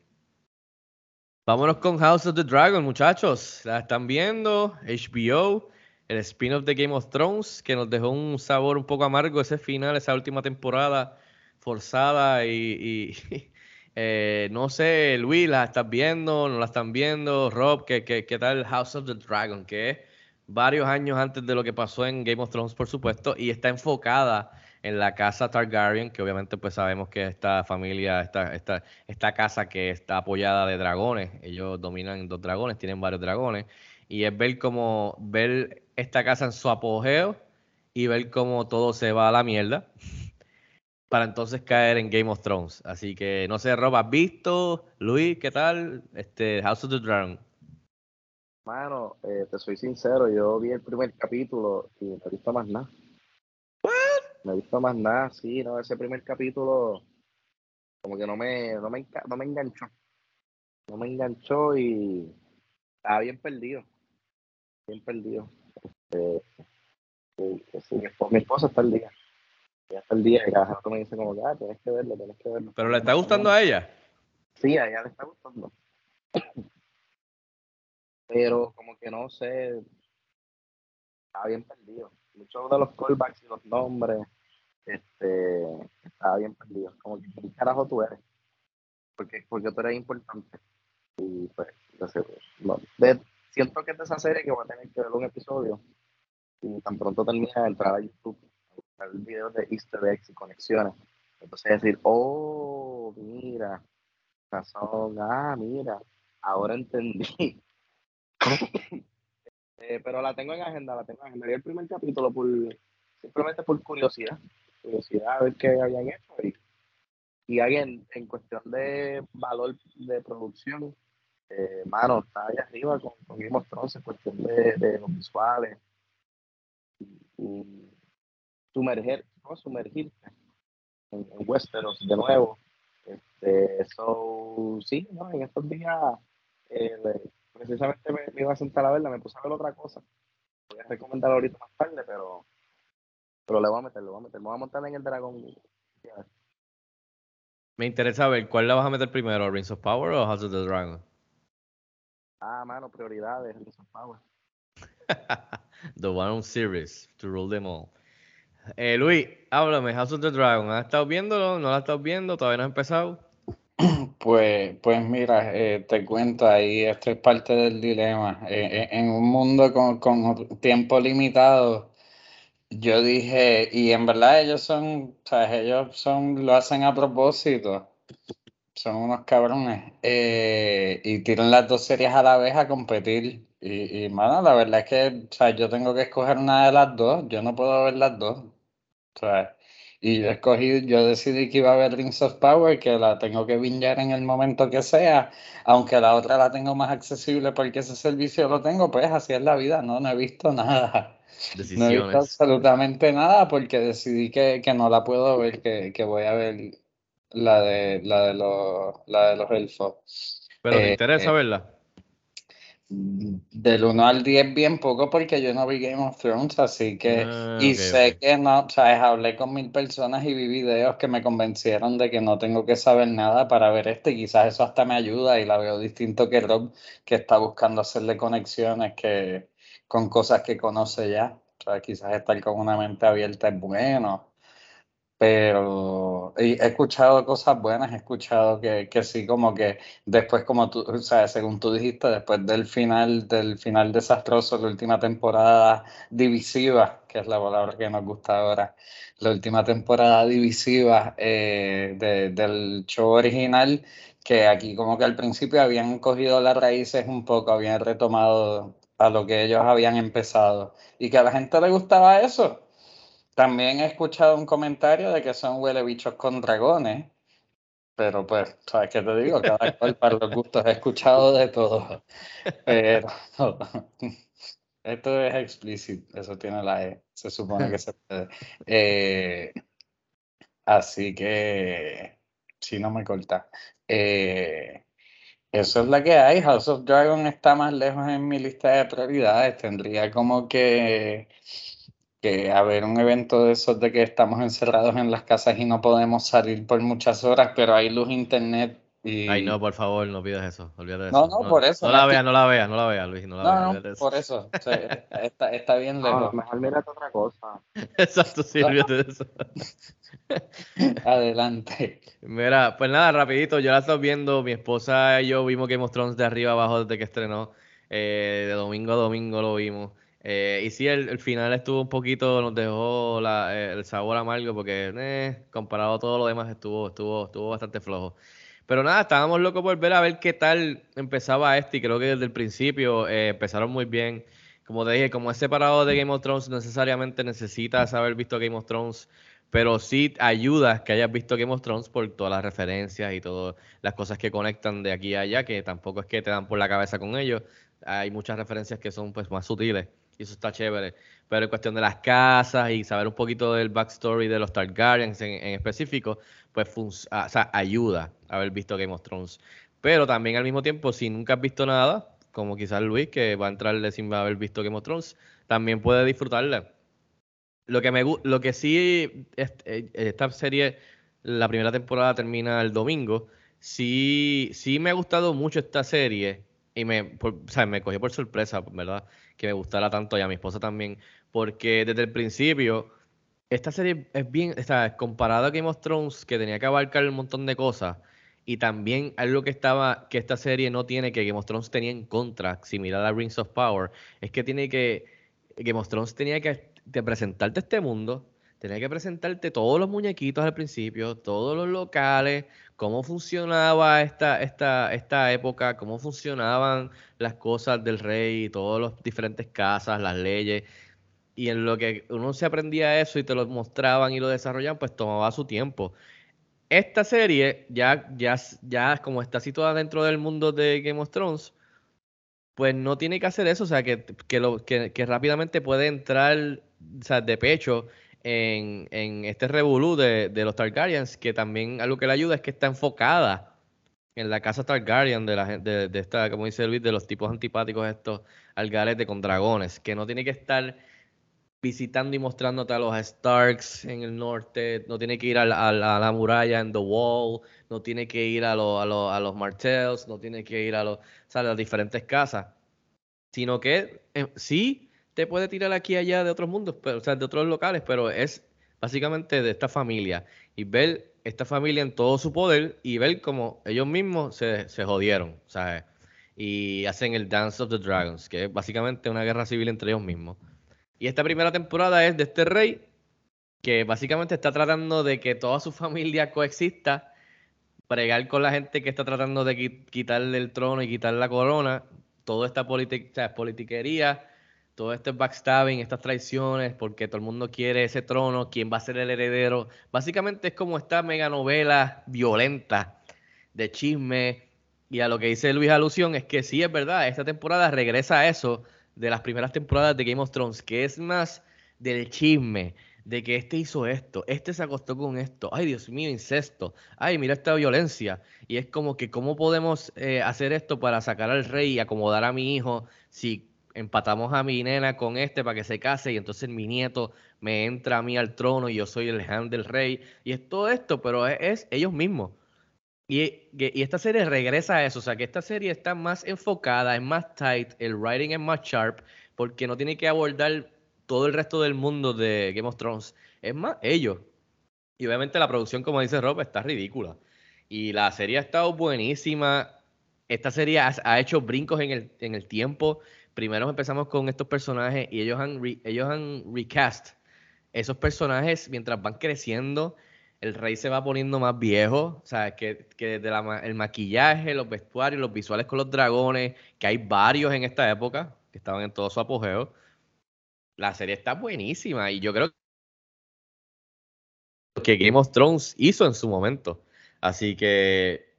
Vámonos con House of the Dragon, muchachos. La están viendo, HBO, el spin-off de Game of Thrones, que nos dejó un sabor un poco amargo ese final, esa última temporada forzada y, <laughs> eh, no sé, Luis, ¿la estás viendo? ¿No la están viendo? Rob, ¿qué, qué, qué tal House of the Dragon? Que es varios años antes de lo que pasó en Game of Thrones, por supuesto, y está enfocada en la casa Targaryen, que obviamente pues sabemos que esta familia, esta, esta, esta casa que está apoyada de dragones, ellos dominan dos dragones, tienen varios dragones, y es ver como ver esta casa en su apogeo y ver cómo todo se va a la mierda para entonces caer en Game of Thrones. Así que no sé, Rob, ¿has visto? Luis, ¿qué tal? Este House of the Dragon. Mano, eh, te soy sincero, yo vi el primer capítulo y no he visto más nada. No he visto más nada, sí, no, ese primer capítulo como que no me, no me, no me enganchó. No me enganchó y estaba bien perdido. Bien perdido. Este, sí, sí, mi, esposa, mi esposa está al día. Ella está al día y cada rato me dice como que, ah, tienes que verlo, tienes que verlo. ¿Pero le está gustando a ella? Sí, a ella le está gustando. Pero como que no sé, estaba bien perdido. Muchos de los callbacks y los nombres, este, estaba bien perdido. Como que, ¿qué carajo tú eres? Porque, porque tú eres importante. Y pues, no, de, siento que es de esa serie que voy a tener que ver un episodio y tan pronto termine de entrar a YouTube a buscar videos de easter eggs y conexiones. Entonces decir, oh, mira, razón, ah, mira, ahora entendí. <laughs> eh, pero la tengo en agenda, la tengo en agenda. El primer capítulo por, simplemente por curiosidad, curiosidad a ver qué habían hecho y, y alguien en cuestión de valor de producción, eh, mano, está ahí arriba con, con Game en cuestión de, de los visuales sumergir, ¿no? sumergirse en, en Westeros de nuevo. Este, so, sí, ¿no? en estos días eh, precisamente me, me, iba a sentar a verla, me puse a ver otra cosa. Voy a recomendarla ahorita más tarde, pero, pero le voy a meter, le voy a meter. Me voy a montar en el dragón. Me interesa ver, ¿cuál la vas a meter primero? ¿Rings of Power o House of the Dragon? Ah, mano, prioridades, Rings of Power. <laughs> the One Series, to rule them all. Eh, Luis, háblame, House of the Dragon. ¿Has estado viéndolo? ¿No lo has estado viendo? ¿Todavía no has empezado? <clears throat> Pues, pues mira, eh, te cuento ahí, esto es parte del dilema. Eh, en un mundo con, con, tiempo limitado, yo dije, y en verdad ellos son, o sea, ellos son, lo hacen a propósito, son unos cabrones, eh, y tiran las dos series a la vez a competir. Y, y mano, la verdad es que, o sea, yo tengo que escoger una de las dos, yo no puedo ver las dos. O sea, y yo escogí, yo decidí que iba a ver Rings of Power, que la tengo que bingear en el momento que sea, aunque la otra la tengo más accesible porque ese servicio lo tengo, pues así es la vida, no, no he visto nada. Decisiones. No he visto absolutamente nada porque decidí que, que no la puedo ver, que, que, voy a ver la de la de los la de los elfos. Pero te eh, interesa eh, verla. Del 1 al 10 bien poco porque yo no vi Game of Thrones, así que, ah, y okay, sé okay. que no, sabes, hablé con mil personas y vi videos que me convencieron de que no tengo que saber nada para ver este, y quizás eso hasta me ayuda y la veo distinto que Rob, que está buscando hacerle conexiones que, con cosas que conoce ya, o sea, quizás estar con una mente abierta es bueno, Pero he escuchado cosas buenas, he escuchado que, que sí, como que después, como tú, o sea, según tú dijiste, después del final, del final desastroso, la última temporada divisiva, que es la palabra que nos gusta ahora, la última temporada divisiva eh, de- del show original, que aquí como que al principio habían cogido las raíces un poco, habían retomado a lo que ellos habían empezado y que a la gente le gustaba eso. También he escuchado un comentario de que son huele bichos con dragones, pero pues, ¿sabes qué te digo? Cada cual para los gustos. He escuchado de todo, pero <laughs> esto es explícito, eso tiene la E, se supone que se puede. Eh, así que, si no me corta. Eh, eso es la que hay. House of Dragon está más lejos en mi lista de prioridades. Tendría como que, que haber un evento de esos de que estamos encerrados en las casas y no podemos salir por muchas horas, pero hay luz internet y... Ay, no, por favor, no pidas eso. Olvídate de No, eso. no, por eso, No no la veas, no la veas, no la veas, Luis. No la No, veas. no, eso. por eso. o sea, está, está bien No, lejos. mejor mírate otra cosa. <laughs> Exacto, sí, olvídate de eso. <laughs> Adelante. Mira, pues nada, rapidito, yo la estoy viendo, mi esposa y yo vimos Game of Thrones de arriba abajo desde que estrenó, eh, de domingo a domingo lo vimos. Eh, y sí, el, final estuvo un poquito, nos dejó eh, el sabor amargo porque eh, comparado a todo lo demás estuvo, bastante flojo. Pero nada, estábamos locos por ver a ver qué tal empezaba este y creo que desde el principio empezaron muy bien. Como te dije, como es separado de Game of Thrones, necesariamente necesitas haber visto Game of Thrones, pero sí ayuda que hayas visto Game of Thrones por todas las referencias y todas las cosas que conectan de aquí a allá, que tampoco es que te dan por la cabeza con ellos. Hay muchas referencias que son pues más sutiles y eso está chévere. Pero en cuestión de las casas y saber un poquito del backstory de los Targaryens en, en específico, pues ah, o sea, ayuda haber visto Game of Thrones. Pero también al mismo tiempo, si nunca has visto nada, como quizás Luis, que va a entrarle sin haber visto Game of Thrones, también puede disfrutarla. Lo que me lo que sí, eh, esta serie, la primera temporada termina el domingo. Sí, sí me ha gustado mucho esta serie y me, por- o sea, me cogió por sorpresa, ¿verdad? Que me gustara tanto y a mi esposa también, porque desde el principio esta serie es bien, sea, comparada a Game of Thrones, que tenía que abarcar un montón de cosas, y también algo que estaba, que esta serie no tiene, que Game of Thrones tenía en contra, similar a Rings of Power, es que tiene que, Game of Thrones tenía que presentarte este mundo, tenía que presentarte todos los muñequitos al principio, todos los locales, cómo funcionaba esta, esta, esta época, cómo funcionaban las cosas del rey, todas las diferentes casas, las leyes. Y en lo que uno se aprendía eso y te lo mostraban y lo desarrollaban, pues tomaba su tiempo. Esta serie, ya, ya, ya como está situada dentro del mundo de Game of Thrones, pues no tiene que hacer eso, o sea, que, lo, que, que rápidamente puede entrar o sea, de pecho en, en este revolú de, de los Targaryens, que también algo que le ayuda es que está enfocada en la casa Targaryen, de, la, de, de esta, como dice Luis, de los tipos antipáticos estos al garete con dragones, que no tiene que estar visitando y mostrándote a los Starks en el norte, no tiene que ir a la, a a la muralla en The Wall, no tiene que ir a, lo- a, lo- a los Martells, no tiene que ir a, o sea, a las diferentes casas, sino que eh, sí te puede tirar aquí y allá de otros mundos, pero, o sea, de otros locales, pero es básicamente de esta familia y ver esta familia en todo su poder y ver cómo ellos mismos se, se jodieron, ¿sabes? Y hacen el Dance of the Dragons, que es básicamente una guerra civil entre ellos mismos. Y esta primera temporada es de este rey que básicamente está tratando de que toda su familia coexista, bregar con la gente que está tratando de qui- quitarle el trono y quitarle la corona, toda esta politi- o sea, politiquería, todo este backstabbing, estas traiciones, porque todo el mundo quiere ese trono, quién va a ser el heredero. Básicamente es como esta mega novela violenta de chisme. Y a lo que dice Luis Alusión es que sí es verdad, esta temporada regresa a eso de las primeras temporadas de Game of Thrones, que es más del chisme, de que este hizo esto, este se acostó con esto, ay Dios mío, incesto, ay mira esta violencia. Y es como que cómo podemos eh, hacer esto para sacar al rey y acomodar a mi hijo si empatamos a mi nena con este para que se case y entonces mi nieto me entra a mí al trono y yo soy el hand del rey. Y es todo esto, pero es, es ellos mismos. Y, y esta serie regresa a eso, o sea que esta serie está más enfocada, es más tight, el writing es más sharp, porque no tiene que abordar todo el resto del mundo de Game of Thrones, es más ellos. Y obviamente la producción, como dice Rob, está ridícula. Y la serie ha estado buenísima. Esta serie ha, ha hecho brincos en el, en el tiempo. Primero empezamos con estos personajes y ellos han, ellos han recast esos personajes mientras van creciendo. El rey se va poniendo más viejo. O sea, que, que desde el maquillaje, los vestuarios, los visuales con los dragones, que hay varios en esta época que estaban en todo su apogeo. La serie está buenísima y yo creo que Game of Thrones hizo en su momento. Así que,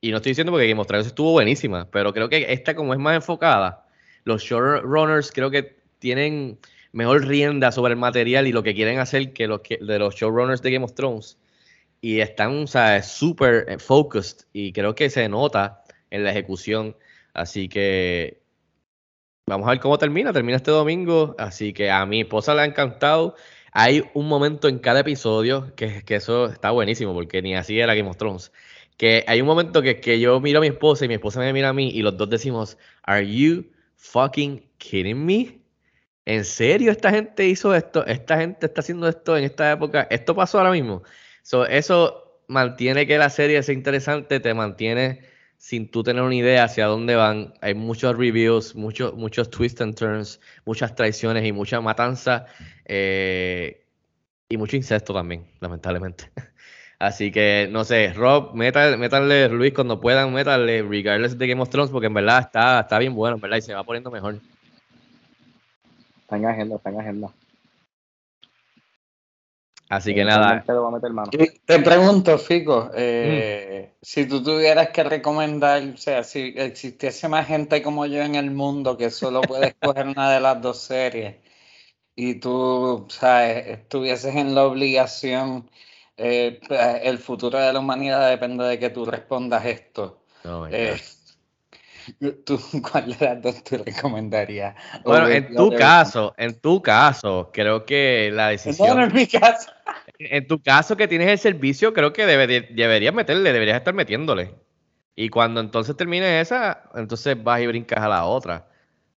y no estoy diciendo porque Game of Thrones estuvo buenísima, pero creo que esta como es más enfocada, los showrunners creo que tienen mejor rienda sobre el material y lo que quieren hacer que los que, de los showrunners de Game of Thrones. Y están, o sea, súper eh, focused y creo que se nota en la ejecución. Así que vamos a ver cómo termina. Termina este domingo. Así que a mi esposa le ha encantado. Hay un momento en cada episodio que, eso está buenísimo, porque ni así era Game of Thrones. Que hay un momento que yo miro a mi esposa y mi esposa me mira a mí y los dos decimos, ¿Are you fucking kidding me? ¿En serio esta gente hizo esto? ¿Esta gente está haciendo esto en esta época? ¿Esto pasó ahora mismo? So, eso mantiene que la serie sea interesante, te mantiene sin tú tener una idea hacia dónde van. Hay muchos reviews, muchos, muchos twists and turns, muchas traiciones y mucha matanza. eh, y mucho incesto también, lamentablemente. <laughs> Así que, no sé, Rob, métale, métale, Luis, cuando puedan, métale, regardless de Game of Thrones, porque en verdad está, está bien bueno, en verdad, y se va poniendo mejor. Está en agenda, está en agenda. Así que nada, le voy a meter mano. Te pregunto, Fico, eh, si tú tuvieras que recomendar, o sea, si existiese más gente como yo en el mundo que solo puede <laughs> escoger una de las dos series y tú, sabes, estuvieses en la obligación, eh, el futuro de la humanidad depende de que tú respondas esto. oh Eh, <laughs> ¿tú, ¿Cuál de las dos tú recomendarías? Bueno, en tu caso, en tu caso, creo que la No, decisión, no es mi caso. en tu caso que tienes el servicio, creo que debe- deberías meterle, deberías estar metiéndole. Y cuando entonces termine esa, entonces vas y brincas a la otra.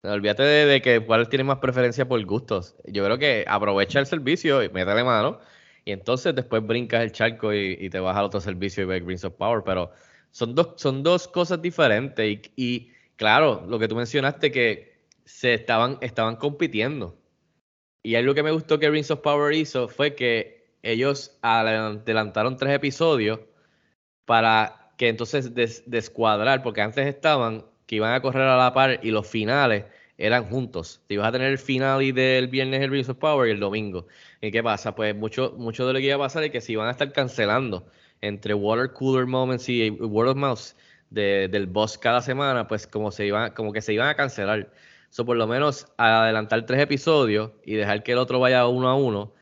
Olvídate de, de que cuál tiene más preferencia por gustos. Yo creo que aprovecha el servicio y métale mano. Y entonces después brincas el charco y, te vas al otro servicio y ves Greens of Power. Pero son dos, son dos cosas diferentes. Y, y, claro, lo que tú mencionaste que se estaban, estaban compitiendo. Y algo que me gustó que Rings of Power hizo fue que ellos adelantaron tres episodios para que entonces des- descuadrar, porque antes estaban que iban a correr a la par y los finales eran juntos. Te ibas a tener el final y del viernes el Rings of Power y el domingo. ¿Y qué pasa? Pues mucho, mucho de lo que iba a pasar es que se iban a estar cancelando entre Water Cooler Moments y Word of Mouse de- del boss cada semana, pues como se iban, como que se iban a cancelar. So, por lo menos adelantar tres episodios y dejar que el otro vaya uno a uno.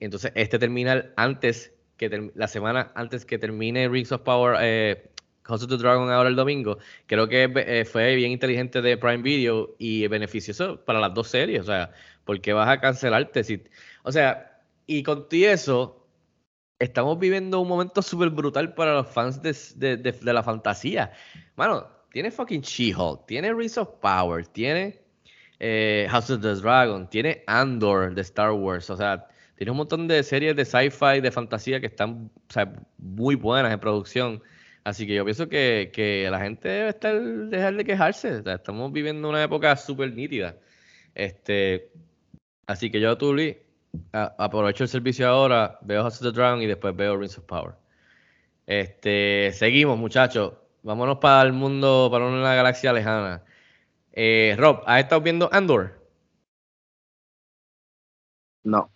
Entonces, este terminar antes que la semana antes que termine Rings of Power, eh, the Dragon ahora el domingo, creo que eh, fue bien inteligente de Prime Video y beneficioso para las dos series. O sea, porque vas a cancelarte? Si, o sea, y con eso, estamos viviendo un momento súper brutal para los fans de, de- de- de la fantasía. Mano, tiene fucking She-Hulk, tiene Rings of Power, tiene eh, House of the Dragon, tiene Andor de Star Wars, o sea, tiene un montón de series de sci-fi, de fantasía que están o sea, muy buenas en producción. Así que yo pienso que, que la gente debe estar, dejar de quejarse. o sea, estamos viviendo una época súper nítida. Este, así que yo, Tuli, a- aprovecho el servicio ahora, veo House of the Dragon y después veo Rings of Power. Este, seguimos, muchachos. Vámonos para el mundo, para una galaxia lejana. Eh, Rob, ¿has estado viendo Andor? No.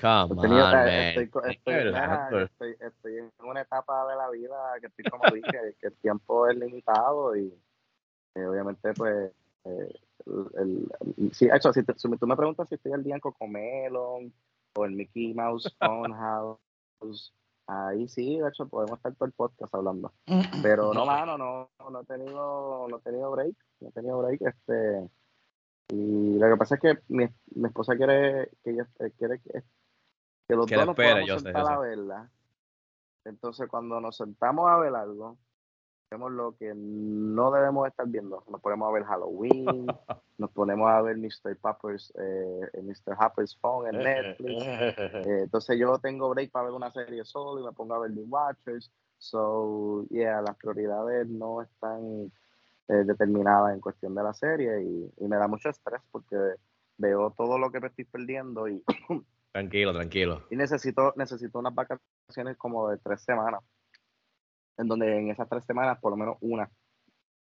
Come tenido- on, eh, man. estoy, estoy- estoy- estoy en una etapa de la vida que estoy como dije, <laughs> que el tiempo es limitado y eh, obviamente pues eh, el, el- sí, hecho, si, te- si tú me preguntas si estoy al día en Cocomelon o en Mickey Mouse Funhouse, ahí sí, de hecho podemos estar todo el podcast hablando. <laughs> Pero no, mano, no, no he tenido, no he tenido break, no he tenido break, este y lo que pasa es que mi, mi esposa quiere que ella eh, quiere que, que los Que dos nos espere, podamos yo sé, sentar yo a verla. Entonces cuando nos sentamos a ver algo, vemos lo que no debemos estar viendo. Nos ponemos a ver Halloween, <laughs> nos ponemos a ver Mr. Popper's, eh, Mr. Hopper's Phone en Netflix. <laughs> Eh, entonces yo tengo break para ver una serie solo y me pongo a ver The Watchers. So, yeah, las prioridades no están eh, determinadas en cuestión de la serie y, y me da mucho estrés porque veo todo lo que me estoy perdiendo y Tranquilo, tranquilo. y necesito, necesito unas vacaciones como de tres semanas, en donde en esas tres semanas por lo menos una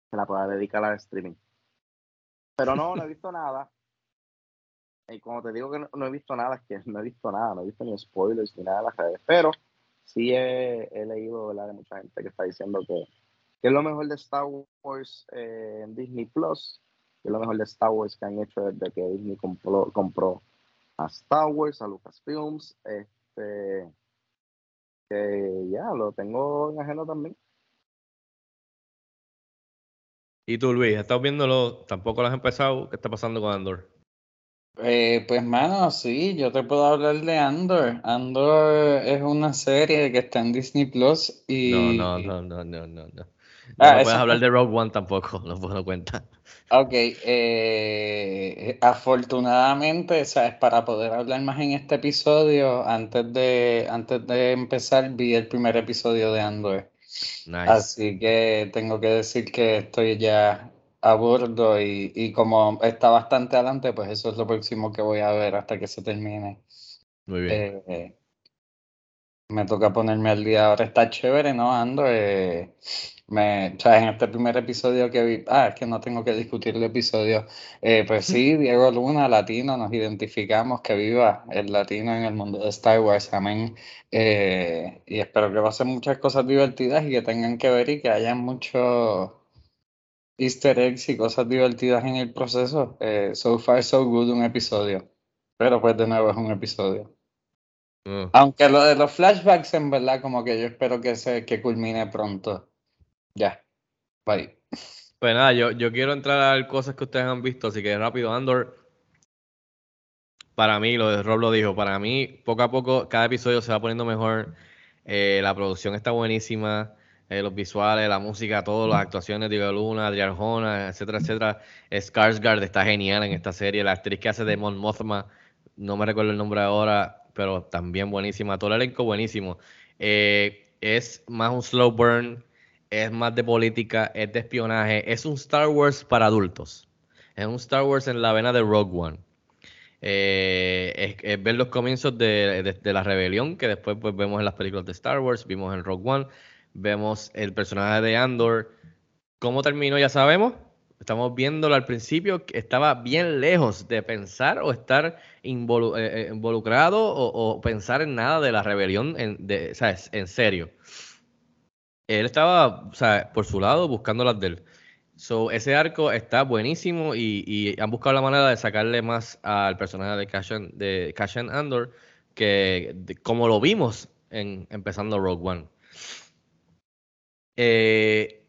se la pueda dedicar al streaming. Pero no, no he visto nada. Y como te digo que no, no he visto nada, es que no he visto nada, no he visto ni spoilers ni nada de las redes. Pero sí he, he leído ¿verdad? de mucha gente que está diciendo que, que es lo mejor de Star Wars eh, en Disney Plus, que es lo mejor de Star Wars que han hecho desde que Disney compró, compró a Star Wars, a Lucasfilms, este que ya lo tengo en agenda también. ¿Y tú, Luis? ¿Estás viéndolo? ¿Tampoco lo has empezado? ¿Qué está pasando con Andor? Eh, pues, mano, sí, yo te puedo hablar de Andor. Andor es una serie que está en Disney Plus y. No, no, no, no, no, no. No, Ah, no puedes hablar de Rogue One tampoco, <laughs> no puedo cuenta. Ok, eh, afortunadamente, ¿sabes? Para poder hablar más en este episodio, antes de, antes de empezar, vi el primer episodio de Andor. Nice. Así que tengo que decir que estoy ya a bordo y, y como está bastante adelante, pues eso es lo próximo que voy a ver hasta que se termine. Muy bien. Eh, me toca ponerme al día ahora. Está chévere, ¿no? Ando. eh, me, o sea, en este primer episodio que vi. Ah, es que no tengo que discutir el episodio. Eh, pues sí, <laughs> Diego Luna, latino, nos identificamos. Que viva el latino en el mundo de Star Wars. Amén. Eh, y espero que pasen muchas cosas divertidas y que tengan que ver y que haya muchos Easter eggs y cosas divertidas en el proceso. Eh, so far, so good un episodio. Pero pues de nuevo es un episodio. Mm. Aunque lo de los flashbacks, en verdad, como que yo espero que se que culmine pronto. Ya. Bye. Pues nada, yo, yo quiero entrar a cosas que ustedes han visto, así que rápido, Andor. Para mí, lo de Rob lo dijo, para mí, poco a poco, cada episodio se va poniendo mejor. Eh, la producción está buenísima, eh, los visuales, la música, todo, las actuaciones de Diego Luna, Adrián Arjona, etcétera, etcétera. Skarsgård está genial en esta serie, la actriz que hace de Mon Mothma, no me recuerdo el nombre ahora, pero también buenísima, todo el elenco buenísimo. Eh, es más un slow burn, es más de política, es de espionaje, es un Star Wars para adultos. Es un Star Wars en la vena de Rogue One. Eh, ver los comienzos de, de- de la rebelión, que después pues, vemos en las películas de Star Wars, vimos en Rogue One, vemos el personaje de Andor. ¿Cómo terminó? Ya sabemos. Estamos viéndolo al principio, estaba bien lejos de pensar o estar eh, eh, involucrado o, pensar en nada de la rebelión en, de, ¿sabes? en serio. Él estaba, o por su lado buscando las de él. So, ese arco está buenísimo y, han buscado la manera de sacarle más al personaje de Cashan, de Cashan Andor que como lo vimos en empezando Rogue One. Eh,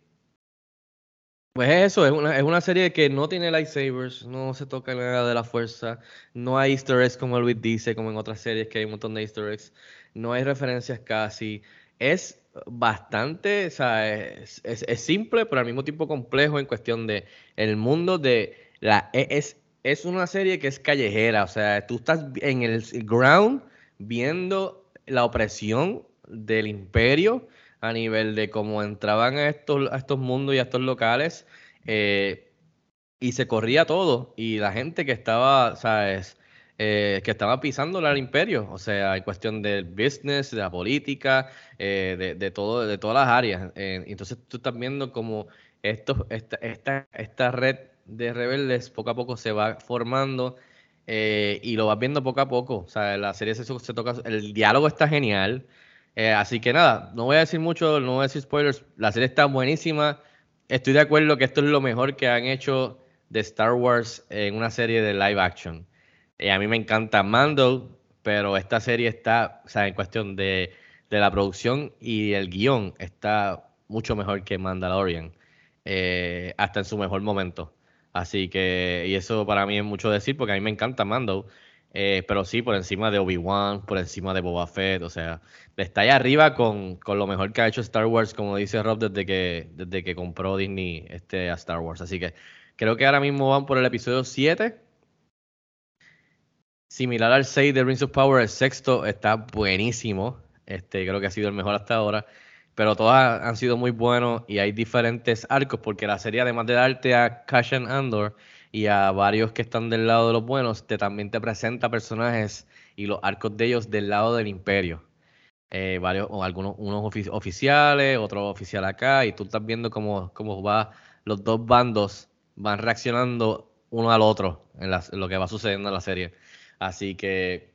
pues es eso, es una, es una serie que no tiene lightsabers, no se toca nada de la fuerza, no hay easter eggs como Luis dice, como en otras series que hay un montón de easter eggs, no hay referencias casi, es bastante, o sea, es, es- es simple, pero al mismo tiempo complejo en cuestión de el mundo de la, e- es, es una serie que es callejera, o sea, tú estás en el ground viendo la opresión del imperio a nivel de cómo entraban a estos, a estos mundos y a estos locales eh, y se corría todo y la gente que estaba, ¿sabes? Eh, que estaba pisándole al imperio, o sea, en cuestión del business, de la política, eh, de, de todo, de todas las áreas. Eh, entonces tú estás viendo como estos, esta, esta, esta red de rebeldes poco a poco se va formando y lo vas viendo poco a poco. O sea, la serie se, se toca, el diálogo está genial. Eh, así que nada, no voy a decir mucho, no voy a decir spoilers. La serie está buenísima. Estoy de acuerdo que esto es lo mejor que han hecho de Star Wars en una serie de live action. Eh, a mí me encanta Mando, pero esta serie está, o sea, en cuestión de, de la producción y el guion, está mucho mejor que Mandalorian, eh, hasta en su mejor momento. Así que, y eso para mí es mucho decir, porque a mí me encanta Mando. Eh, pero sí, por encima de Obi-Wan, por encima de Boba Fett, o sea, está ahí arriba con, con, lo mejor que ha hecho Star Wars, como dice Rob, desde que, desde que compró Disney este, a Star Wars. Así que creo que ahora mismo van por el episodio 7. Similar al 6 de Rings of Power, el sexto está buenísimo. Este, creo que ha sido el mejor hasta ahora. Pero todos han sido muy buenos y hay diferentes arcos, porque la serie, además de darte a Cashan Andor, y a varios que están del lado de los buenos, te también te presenta personajes y los arcos de ellos del lado del imperio. Eh, varios, o algunos unos oficiales, otros oficiales acá, y tú estás viendo cómo, cómo va, los dos bandos van reaccionando uno al otro en, lo que va sucediendo en la serie. Así que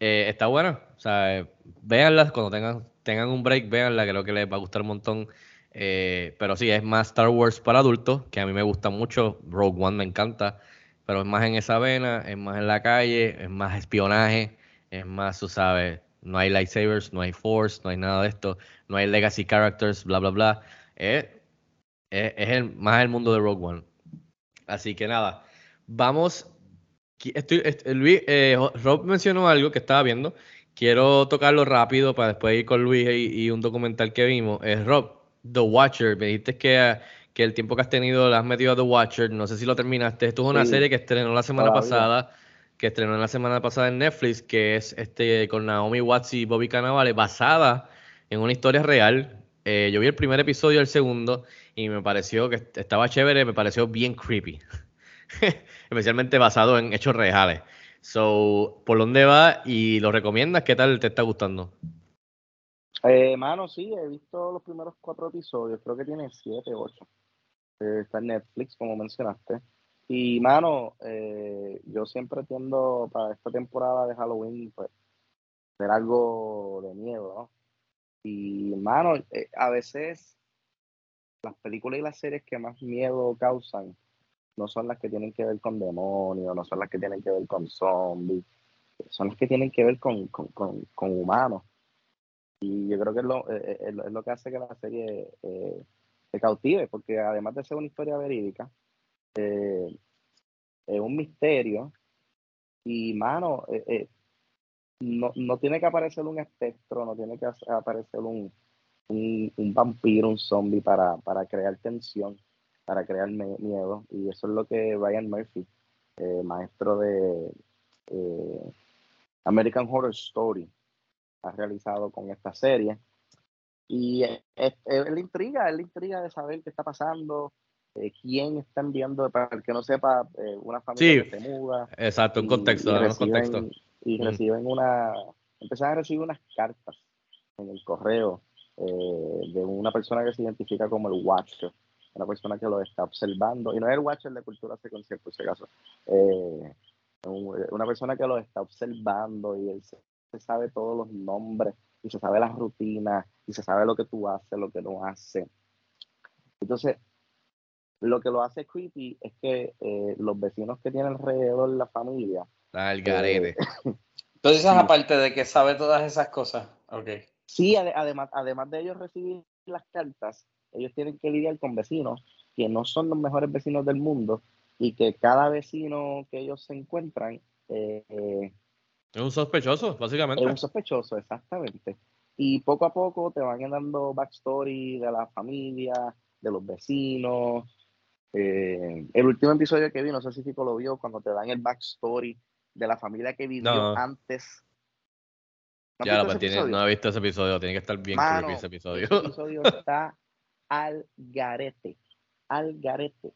eh, está bueno. O sea, véanlas cuando tengan, tengan un break, véanla, creo que les va a gustar un montón. Eh, pero sí, es más Star Wars para adultos, que a mí me gusta mucho. Rogue One me encanta, pero es más en esa vena, es más en la calle, es más espionaje, es más, tú sabes, no hay lightsabers, no hay force, no hay nada de esto, no hay legacy characters, bla, bla, bla. es, el, más el mundo de Rogue One. Así que nada, vamos. Estoy, Luis, eh, Rob mencionó algo que estaba viendo. Quiero tocarlo rápido para después ir con Luis y, y un documental que vimos. Es Rob, The Watcher. Me dijiste que, que el tiempo que has tenido le has metido a The Watcher. No sé si lo terminaste. Esto es una serie que estrenó la semana pasada. Que estrenó la semana pasada en Netflix, que es este con Naomi Watts y Bobby Cannavale, basada en una historia real. Eh, yo vi el primer episodio, el segundo, y me pareció que estaba chévere, me pareció bien creepy. <laughs> Especialmente basado en hechos reales. So, ¿por dónde va? ¿Y lo recomiendas? ¿Qué tal te está gustando? Eh, mano, sí, he visto los primeros cuatro episodios, creo que tiene siete, ocho. Eh, está en Netflix, como mencionaste. Y, mano, eh, yo siempre tiendo para esta temporada de Halloween, pues, ver algo de miedo, ¿no? Y, mano, eh, a veces las películas y las series que más miedo causan no son las que tienen que ver con demonios, no son las que tienen que ver con zombies, son las que tienen que ver con, con, con, con humanos y yo creo que es lo, eh, eh, es lo que hace que la serie eh, se cautive, porque además de ser una historia verídica, es un misterio. Y, mano, no, no, tiene que aparecer un espectro, no tiene que aparecer un, un, vampiro, un zombie para, para, crear tensión, para crear miedo. Y eso es lo que Ryan Murphy, maestro de American Horror Story, ha realizado con esta serie. Y es, la intriga, es la intriga de saber qué está pasando, eh, quién está enviando, para el que no sepa, eh, una familia que se muda. Exacto, un contexto, y, reciben, contexto. Y reciben una, empiezan a recibir unas cartas en el correo eh, de una persona que se identifica como el Watcher, una persona que lo está observando, y no es el Watcher de cultura secuencial, por si acaso, una persona que lo está observando y él se se sabe todos los nombres y se sabe las rutinas y se sabe lo que tú haces, lo que no haces. Entonces, lo que lo hace creepy es que eh, los vecinos que tienen alrededor la familia. el garete. Eh, <laughs> Entonces, aparte de que sabe todas esas cosas. Okay. Sí, además, además de ellos recibir las cartas, ellos tienen que lidiar con vecinos que no son los mejores vecinos del mundo y que cada vecino que ellos se encuentran eh, es un sospechoso, básicamente. Es un sospechoso, exactamente. Y poco a poco te van dando backstory de la familia, de los vecinos. Eh, el último episodio que vi, no sé si Fico lo vio, cuando te dan el backstory de la familia que vivió antes. ¿No ya, pues tiene, no he visto ese episodio, tiene que estar bien creepy ese episodio. Ese episodio <laughs> está al garete, al garete.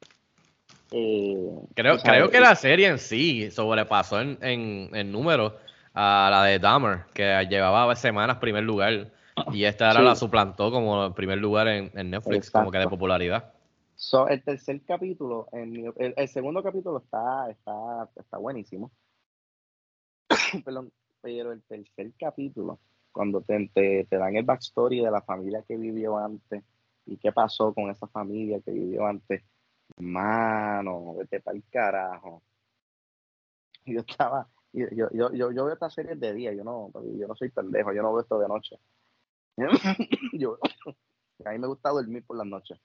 Eh, creo, creo que la serie en sí sobrepasó en, en, en número a la de Dahmer, que llevaba semanas primer lugar. Y esta ahora la suplantó como primer lugar en, Netflix, como que de popularidad. el tercer capítulo, el, el, segundo capítulo está, está, está buenísimo. <coughs> pero el tercer capítulo, cuando te, te, te, dan el backstory de la familia que vivió antes y qué pasó con esa familia que vivió antes, Mano, vete para el carajo. Yo estaba, yo, yo, yo, yo, veo esta serie de día, yo no, yo no soy pendejo, yo no veo esto de noche. <laughs> yo, a mí me gusta dormir por las noches.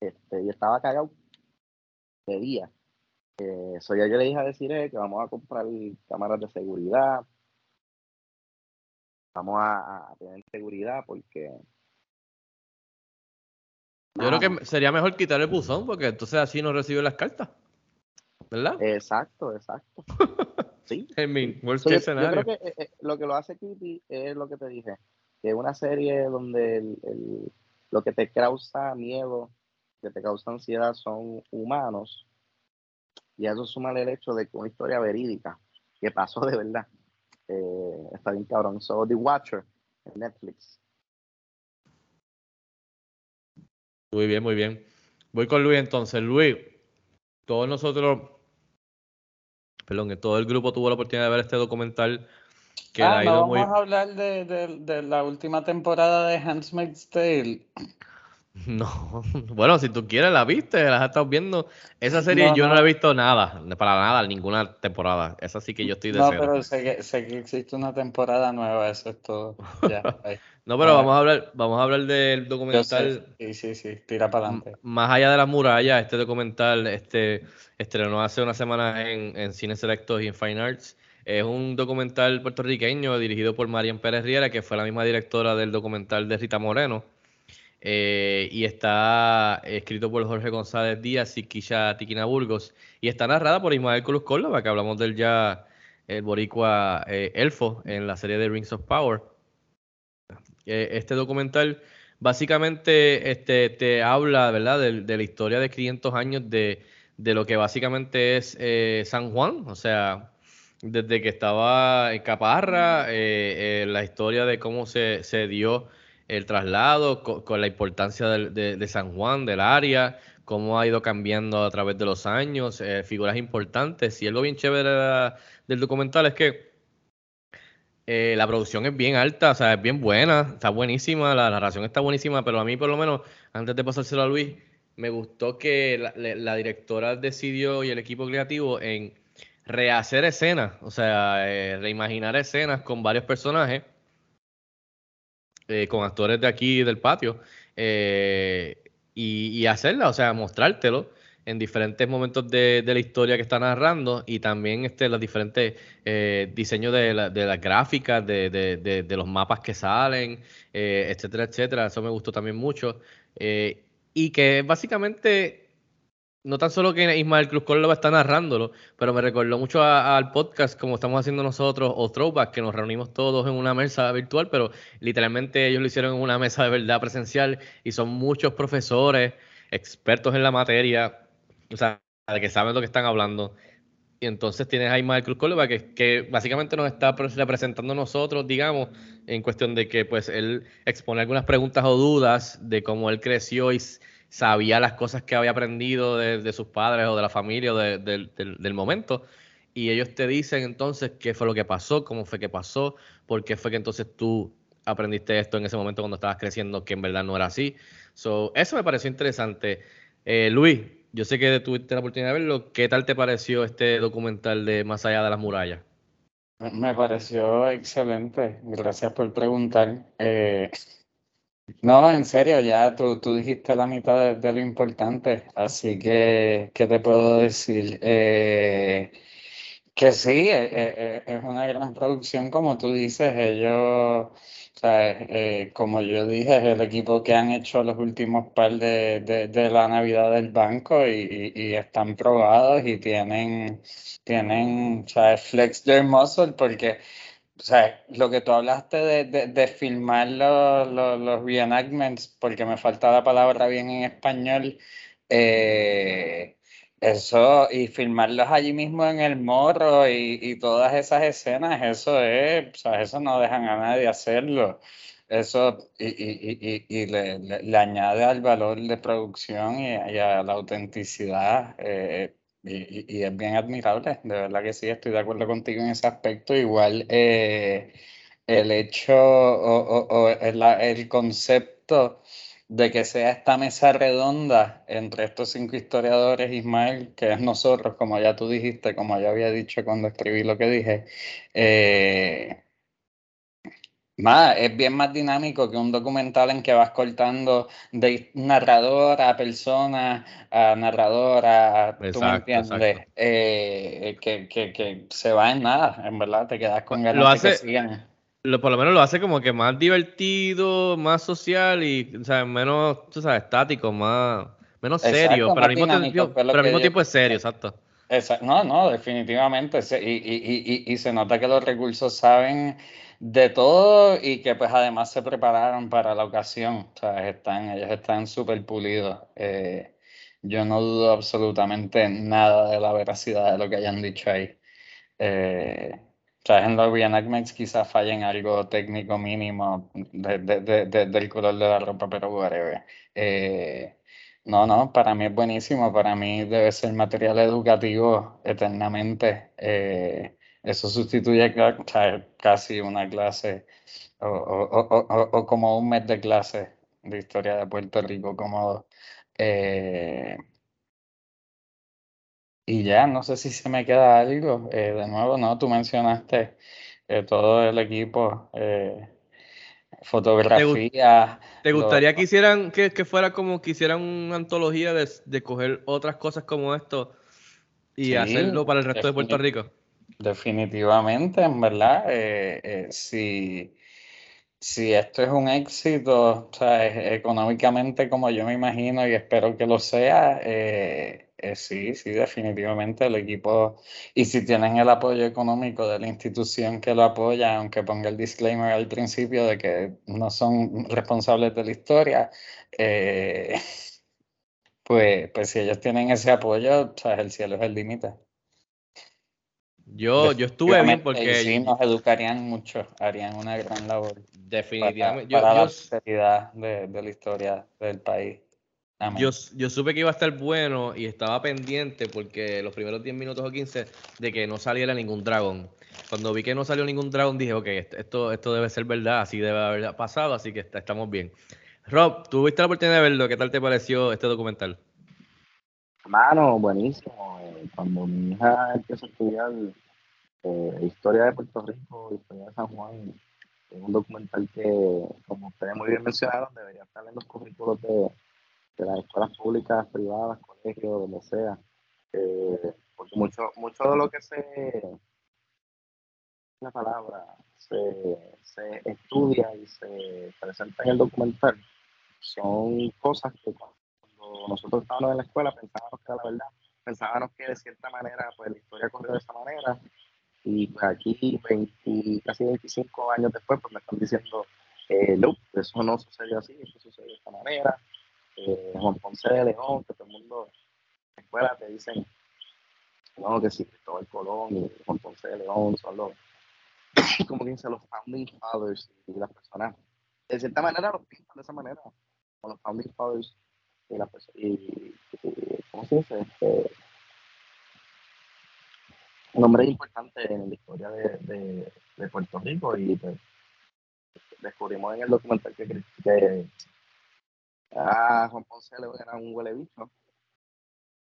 Este, y estaba cagado de día. Eh, Eso ya yo le dije a decir que vamos a comprar cámaras de seguridad. Vamos a, a tener seguridad porque Yo creo que sería mejor quitar el buzón porque entonces así no recibe las cartas. ¿Verdad? Exacto, exacto. <laughs> Sí. En mi worst So, yo, case yo scenario. creo que eh, eh, lo que lo hace Kitty es lo que te dije, que es una serie donde el, el- lo que te causa miedo, que te causa ansiedad son humanos, y a eso suma el hecho de que una historia verídica, que pasó de verdad, eh, está bien cabrón. So, The Watcher, en Netflix. Muy bien, muy bien. Voy con Luis entonces. Luis, todos nosotros, perdón, que todo el grupo tuvo la oportunidad de ver este documental que Ah, ha no ido vamos muy... a hablar de, de- de la última temporada de Handmaid's Tale. <laughs> No, bueno, si tú quieres la viste, la has estado viendo. Esa serie No, yo no no. la he visto nada, para nada, ninguna temporada. Esa sí que yo estoy de No, cero. pero sé que, sé que existe una temporada nueva, eso es todo. Ya, <laughs> ahí. No, pero Ah. vamos a hablar, vamos a hablar del documental. sí, sí, sí, tira para adelante. Más allá de las murallas, este documental este, estrenó hace unas semanas en, en Cines Selectos y en Fine Arts. Es un documental puertorriqueño dirigido por Marian Pérez Riera, que fue la misma directora del documental de Rita Moreno. Eh, y está escrito por Jorge González Díaz y Kisha Tiquina Burgos. Y está narrada por Ismael Cruz Córdoba, que hablamos del ya el boricua eh, elfo en la serie de Rings of Power. Eh, este documental básicamente este, te habla, ¿verdad?, de, la historia de 500 años de, de lo que básicamente es eh, San Juan, o sea, desde que estaba en Caparra, eh, eh, la historia de cómo se, se dio el traslado, co- con la importancia de, San Juan, del área, cómo ha ido cambiando a través de los años, figuras importantes. Y algo bien chévere del documental es que eh, la producción es bien alta, o sea, es bien buena, está buenísima, la narración está buenísima, pero a mí por lo menos, antes de pasárselo a Luis, me gustó que la, directora decidió y el equipo creativo en rehacer escenas, o sea, eh, reimaginar escenas con varios personajes, eh, con actores de aquí del patio, y, y hacerla, o sea, mostrártelo en diferentes momentos de, de la historia que está narrando y también este, los diferentes eh, diseños de, de las gráficas, de, de- los mapas que salen, eh, etcétera, etcétera. Eso me gustó también mucho. Eh, y que básicamente, no tan solo que Ismael Cruz Córdoba está narrándolo, pero me recordó mucho al podcast como estamos haciendo nosotros, o Throwback, que nos reunimos todos en una mesa virtual, pero literalmente ellos lo hicieron en una mesa de verdad presencial y son muchos profesores, expertos en la materia, o sea, de que saben lo que están hablando. Y entonces tienes a Ismael Cruz Córdoba que, que básicamente nos está pre- representando a nosotros, digamos, en cuestión de que pues él expone algunas preguntas o dudas de cómo él creció y sabía las cosas que había aprendido de, de sus padres o de la familia o de- del, del momento. Y ellos te dicen entonces qué fue lo que pasó, cómo fue que pasó, por qué fue que entonces tú aprendiste esto en ese momento cuando estabas creciendo, que en verdad no era así. So, eso me pareció interesante. Eh, Luis, yo sé que tuviste la oportunidad de verlo. ¿Qué tal te pareció este documental de Más allá de las murallas? Me pareció excelente, gracias por preguntar. Eh, no, en serio, ya tú, tú dijiste la mitad de, lo importante, así que, ¿qué te puedo decir? Eh, que sí, eh, eh, eh, es una gran producción, como tú dices, ellos, sea, eh, como yo dije, es el equipo que han hecho los últimos par de, de, de la Navidad del banco y, y- y están probados y tienen, tienen, sea, flex their muscle porque, o sea, lo que tú hablaste de, de, de filmar los, los, los reenactments, porque me falta la palabra bien en español, eh, eso, y filmarlos allí mismo en el morro y, y todas esas escenas, eso es, o sea, eso no dejan a nadie hacerlo. Eso y, y, y, le, le- le añade al valor de producción y, a la autenticidad. eh, y es bien admirable, de verdad que sí, estoy de acuerdo contigo en ese aspecto. Igual eh, el hecho o, o- o el, el concepto de que sea esta mesa redonda entre estos cinco historiadores, Ismael, que es nosotros, como ya tú dijiste, como ya había dicho cuando escribí lo que dije, eh, Más, es bien más dinámico que un documental en que vas cortando de narrador a persona, a narradora, tú me Exacto, entiendes, exacto. Eh, que, que, que se va en nada, en verdad, te quedas con ganas Lo de que hace- sigan. Lo, por lo menos lo hace como que más divertido, más social y o sea, menos, tú sabes, estático, más, menos Exacto, serio, pero al mismo tiempo, es lo pero al que mismo yo- tiempo es serio, exacto. Esa- no, no, definitivamente. y, y, y, y- se nota que los recursos saben de todo y que pues además se prepararon para la ocasión. O sea, están, ellos están súper pulidos. Eh, yo no dudo absolutamente nada de la veracidad de lo que hayan dicho ahí. Eh, sea, en los reenactments quizás fallen algo técnico mínimo de- de- de- de- del color de la ropa, pero whatever. Eh, no, no, para mí es buenísimo, para mí debe ser material educativo eternamente. Eh, eso sustituye ca- ca- casi una clase o, o- o- o- como un mes de clase de historia de Puerto Rico cómodo. Eh, y ya, no sé si se me queda algo. Eh, de nuevo, no, tú mencionaste eh, todo el equipo, eh, fotografía. ¿Te gustaría que hicieran, que, que fuera como que hicieran una antología de, de coger otras cosas como esto y Sí, hacerlo para el resto de Puerto Rico? Definitivamente, en verdad, eh, si, si esto es un éxito, o sea, económicamente como yo me imagino y espero que lo sea, eh, eh, sí, sí, definitivamente el equipo, y si tienen el apoyo económico de la institución que lo apoya, aunque ponga el disclaimer al principio de que no son responsables de la historia, eh, <laughs> pues, pues si ellos tienen ese apoyo, sea, el cielo es el límite. Yo, yo estuve bien porque sí, nos educarían mucho, harían una gran labor para, definitivamente, yo, para yo, la seriedad de, de la historia del país. Yo, yo supe que iba a estar bueno y estaba pendiente porque los primeros 10 minutos o 15 de que no saliera ningún dragón. Cuando vi que no salió ningún dragón dije, ok, esto- esto, debe ser verdad, así debe haber pasado, así que está- estamos bien. Rob, tuviste la oportunidad de verlo, ¿qué tal te pareció este documental? Hermano, buenísimo. Eh, Cuando mi hija empieza a estudiar eh, historia de Puerto Rico, historia de San Juan, es un documental que, como ustedes muy bien mencionaron, debería estar en los currículos de, de las escuelas públicas, privadas, colegios, donde sea. Eh, porque mucho, mucho de lo que se, la palabra, se, se estudia y se presenta en el documental son cosas que cuando nosotros estábamos en la escuela pensábamos que la verdad, pensábamos que de cierta manera pues la historia corrió de esa manera y pues aquí 20, casi 25 años después pues me están diciendo eh, no, eso no sucedió así, eso sucedió de esta manera. Eh, Juan Ponce de León, que todo el mundo en la escuela te dicen no, que sí, Cristóbal Colón y Juan Ponce de León son los, <coughs> como que dicen, los founding fathers y las personas, de cierta manera los pintan de esa manera, como los founding fathers y las personas, y, ¿cómo se dice? Este, nombres importantes en la historia de Puerto Rico y pues, descubrimos en el documental que, que ah, Juan Ponce León era un huele bicho,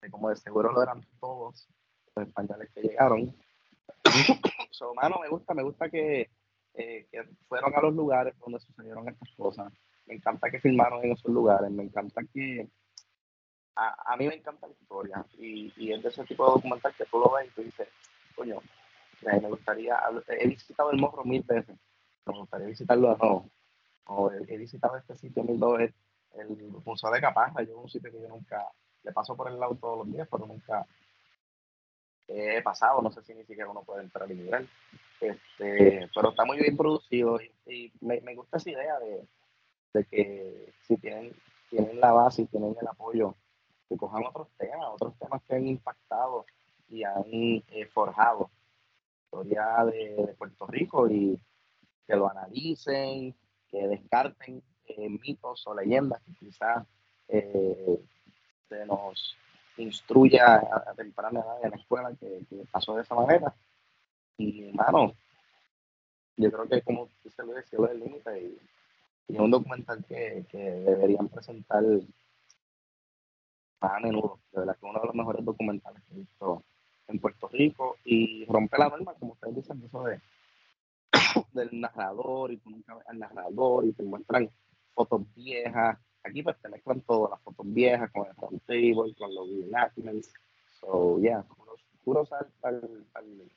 como de seguro lo eran todos los españoles que llegaron. <coughs> so, mano, me gusta, me gusta que, eh, que fueron a los lugares donde sucedieron estas cosas. Me encanta que filmaron en esos lugares, me encanta que a, a mí me encanta la historia y, y es de ese tipo de documental que tú lo ves y tú dices, coño, eh, me gustaría, he visitado el morro mil veces, me gustaría visitarlo de nuevo. O he, he visitado este sitio mil veces, el Museo de Caparra, yo un sitio que yo nunca, le paso por el lado todos los días, pero nunca he pasado, no sé si ni siquiera uno puede entrar y mirar. Este, pero está muy bien producido y, y me, me gusta esa idea de, de que si tienen, tienen la base y tienen el apoyo, que cojan otros temas, otros temas que han impactado y han eh, forjado la historia de, de Puerto Rico y que lo analicen, que descarten eh, mitos o leyendas que quizás eh, se nos instruya a, temprana edad en la escuela que, pasó de esa manera. Y, hermano, yo creo que como dice Luis, cielo es el límite y, es un documental que, que deberían presentar más a menudo. De verdad que uno de los mejores documentales que he visto en Puerto Rico y rompe la norma, como ustedes dicen, eso de, <coughs> del narrador y tú nunca ves al narrador y te muestran fotos viejas. Aquí pues te mezclan todas las fotos viejas con el round table, con los reenactments. So, yeah, puros al, al, al,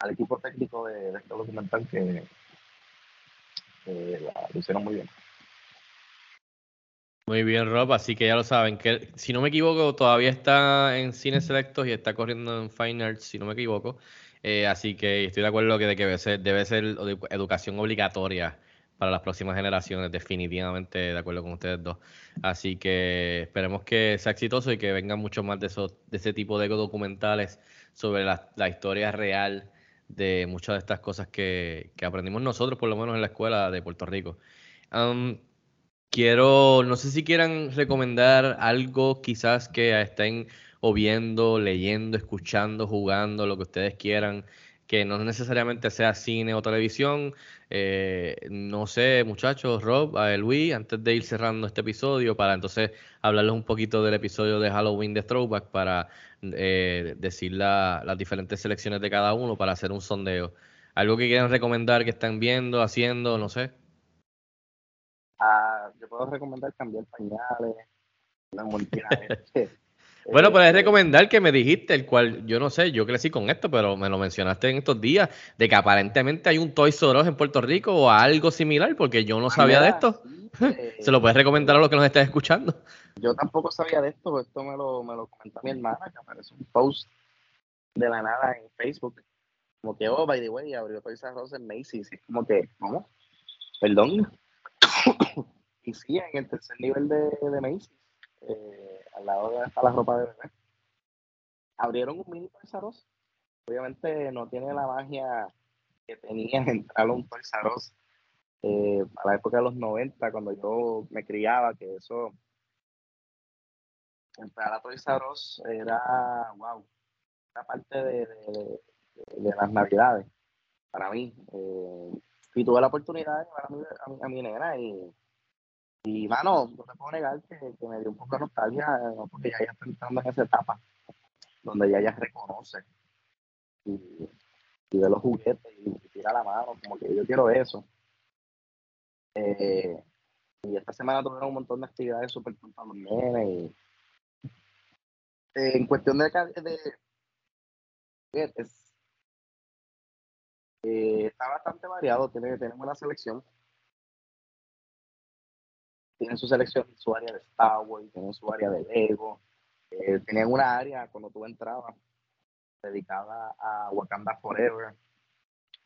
al, equipo técnico de, de este documental que, que lo hicieron muy bien. Muy bien, Rob. Así que ya lo saben, que si no me equivoco, todavía está en cines selectos y está corriendo en Fine Arts, si no me equivoco. Eh, así que estoy de acuerdo que, de que debe ser, debe ser educación obligatoria para las próximas generaciones, definitivamente de acuerdo con ustedes dos. Así que esperemos que sea exitoso y que vengan mucho más de, esos, de ese tipo de documentales sobre la, la historia real de muchas de estas cosas que, que, aprendimos nosotros, por lo menos en la escuela de Puerto Rico. Quiero, no sé si quieran recomendar algo quizás que estén o viendo, leyendo, escuchando, jugando, lo que ustedes quieran, que no necesariamente sea cine o televisión. Eh, no sé, muchachos, Rob, a Luis, antes de ir cerrando este episodio, para entonces hablarles un poquito del episodio de Halloween de Throwback, para eh, decir las diferentes selecciones de cada uno, para hacer un sondeo. Algo que quieran recomendar que están viendo, haciendo, no sé. Ah, yo puedo recomendar cambiar pañales, una <laughs> Bueno, puedes recomendar que me dijiste, el cual yo no sé, yo crecí con esto, pero me lo mencionaste en estos días, de que aparentemente hay un Toys R Us en Puerto Rico o algo similar, porque yo no sabía de esto. <laughs> Se lo puedes recomendar a los que nos estén escuchando. Yo tampoco sabía de esto, esto me lo, me lo comentó mi hermana, que aparece un post de la nada en Facebook, como que, oh, by the way, abrió Toys R Us en Macy's, y como que, ¿cómo? Perdón, <coughs> y sí, en el tercer nivel de, de Macy's, eh, al lado de está la ropa de bebé, abrieron un mini Toys Obviamente no tiene la magia que tenía <laughs> entrar a un Toys eh, a la época de los 90, cuando yo me criaba, que eso, entrar a Toys era, wow, era parte de, de, las navidades para mí. Eh, y tuve la oportunidad de llevar a mi, a mi, nena y, y, mano, no te puedo negar que, me dio un poco de nostalgia, ¿no? porque ya ella está entrando en esa etapa donde ya ella reconoce y, y ve los juguetes y, tira la mano, como que yo quiero eso. Eh, y esta semana tuvieron un montón de actividades súper nenes y eh, en cuestión de, eh, está bastante variado, tiene, tenemos una selección. Tienen su selección, su área de Star Wars, tienen su área de Lego. Eh, tenían una área cuando tú entrabas dedicada a Wakanda Forever,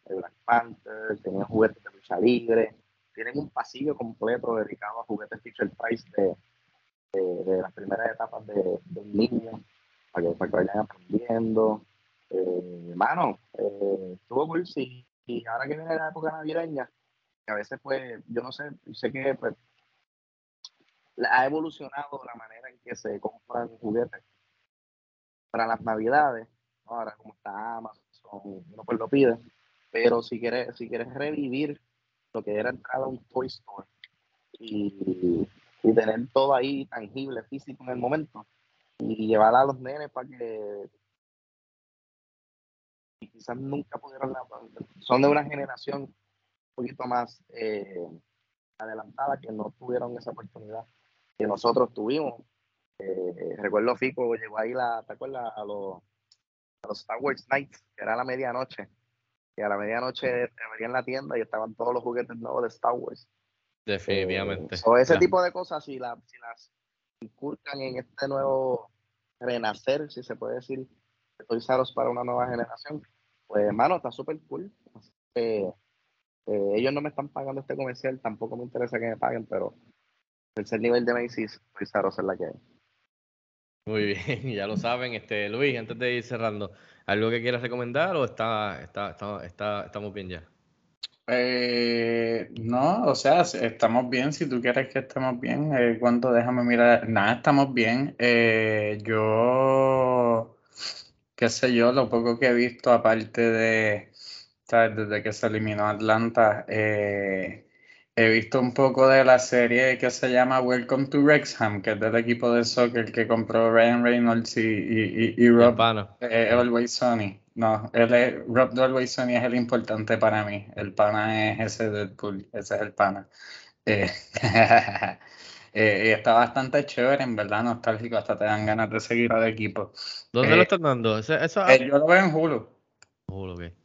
de Black Panther, tenían juguetes de lucha libre, tienen un pasillo completo dedicado a juguetes Feature Price de, de, las primeras etapas de, de un niño, para que, para que vayan aprendiendo. Eh, mano, eh, estuvo cool, sí. Y ahora que viene la época navideña, que a veces, pues, yo no sé, sé que pues, ha evolucionado la manera en que se compran juguetes para las navidades. Ahora, como está Amazon, uno pues lo pide. Pero si quieres, si quieres revivir lo que era entrar a un Toy Store y, y tener todo ahí tangible, físico en el momento, y llevar a los nenes para que y quizás nunca pudieron, son de una generación un poquito más eh, adelantada que no tuvieron esa oportunidad que nosotros tuvimos. Eh, recuerdo Fico llegó ahí, la, ¿te acuerdas? A los, a los Star Wars Nights, que era a la medianoche. Y a la medianoche te en la tienda y estaban todos los juguetes nuevos de Star Wars. Definitivamente. o ese tipo de cosas, si, la, si las inculcan en este nuevo renacer, si se puede decir, Toys R para una nueva generación, pues hermano, está súper cool. Eh, ellos no me están pagando este comercial, tampoco me interesa que me paguen, pero tercer nivel de Macy's, Toys R es la que hay. Muy <laughs> bien, ya lo saben. Este, Luis, antes de ir cerrando, ¿algo que quieras recomendar o está, está, está, está estamos bien ya? Eh, no, o sea, estamos bien. Si tú quieres que estemos bien, eh, ¿cuánto? Déjame mirar. Nada, estamos bien. Eh, yo qué sé yo, lo poco que he visto, aparte de, ¿sabes? Desde que se eliminó Atlanta, eh, he visto un poco de la serie que se llama Welcome to Wrexham, que es del equipo de soccer que compró Ryan Reynolds y, y, y, y Rob eh, Always Sunny. No, él es, Rob de Always Sunny es el importante para mí. El pana es ese Deadpool, ese es el pana. Eh, <laughs> eh, y está bastante chévere, en verdad, nostálgico, hasta te dan ganas de seguir al equipo. ¿Dónde lo están dando? ¿Eso, eso... yo lo veo en Hulu. Hulu, ok.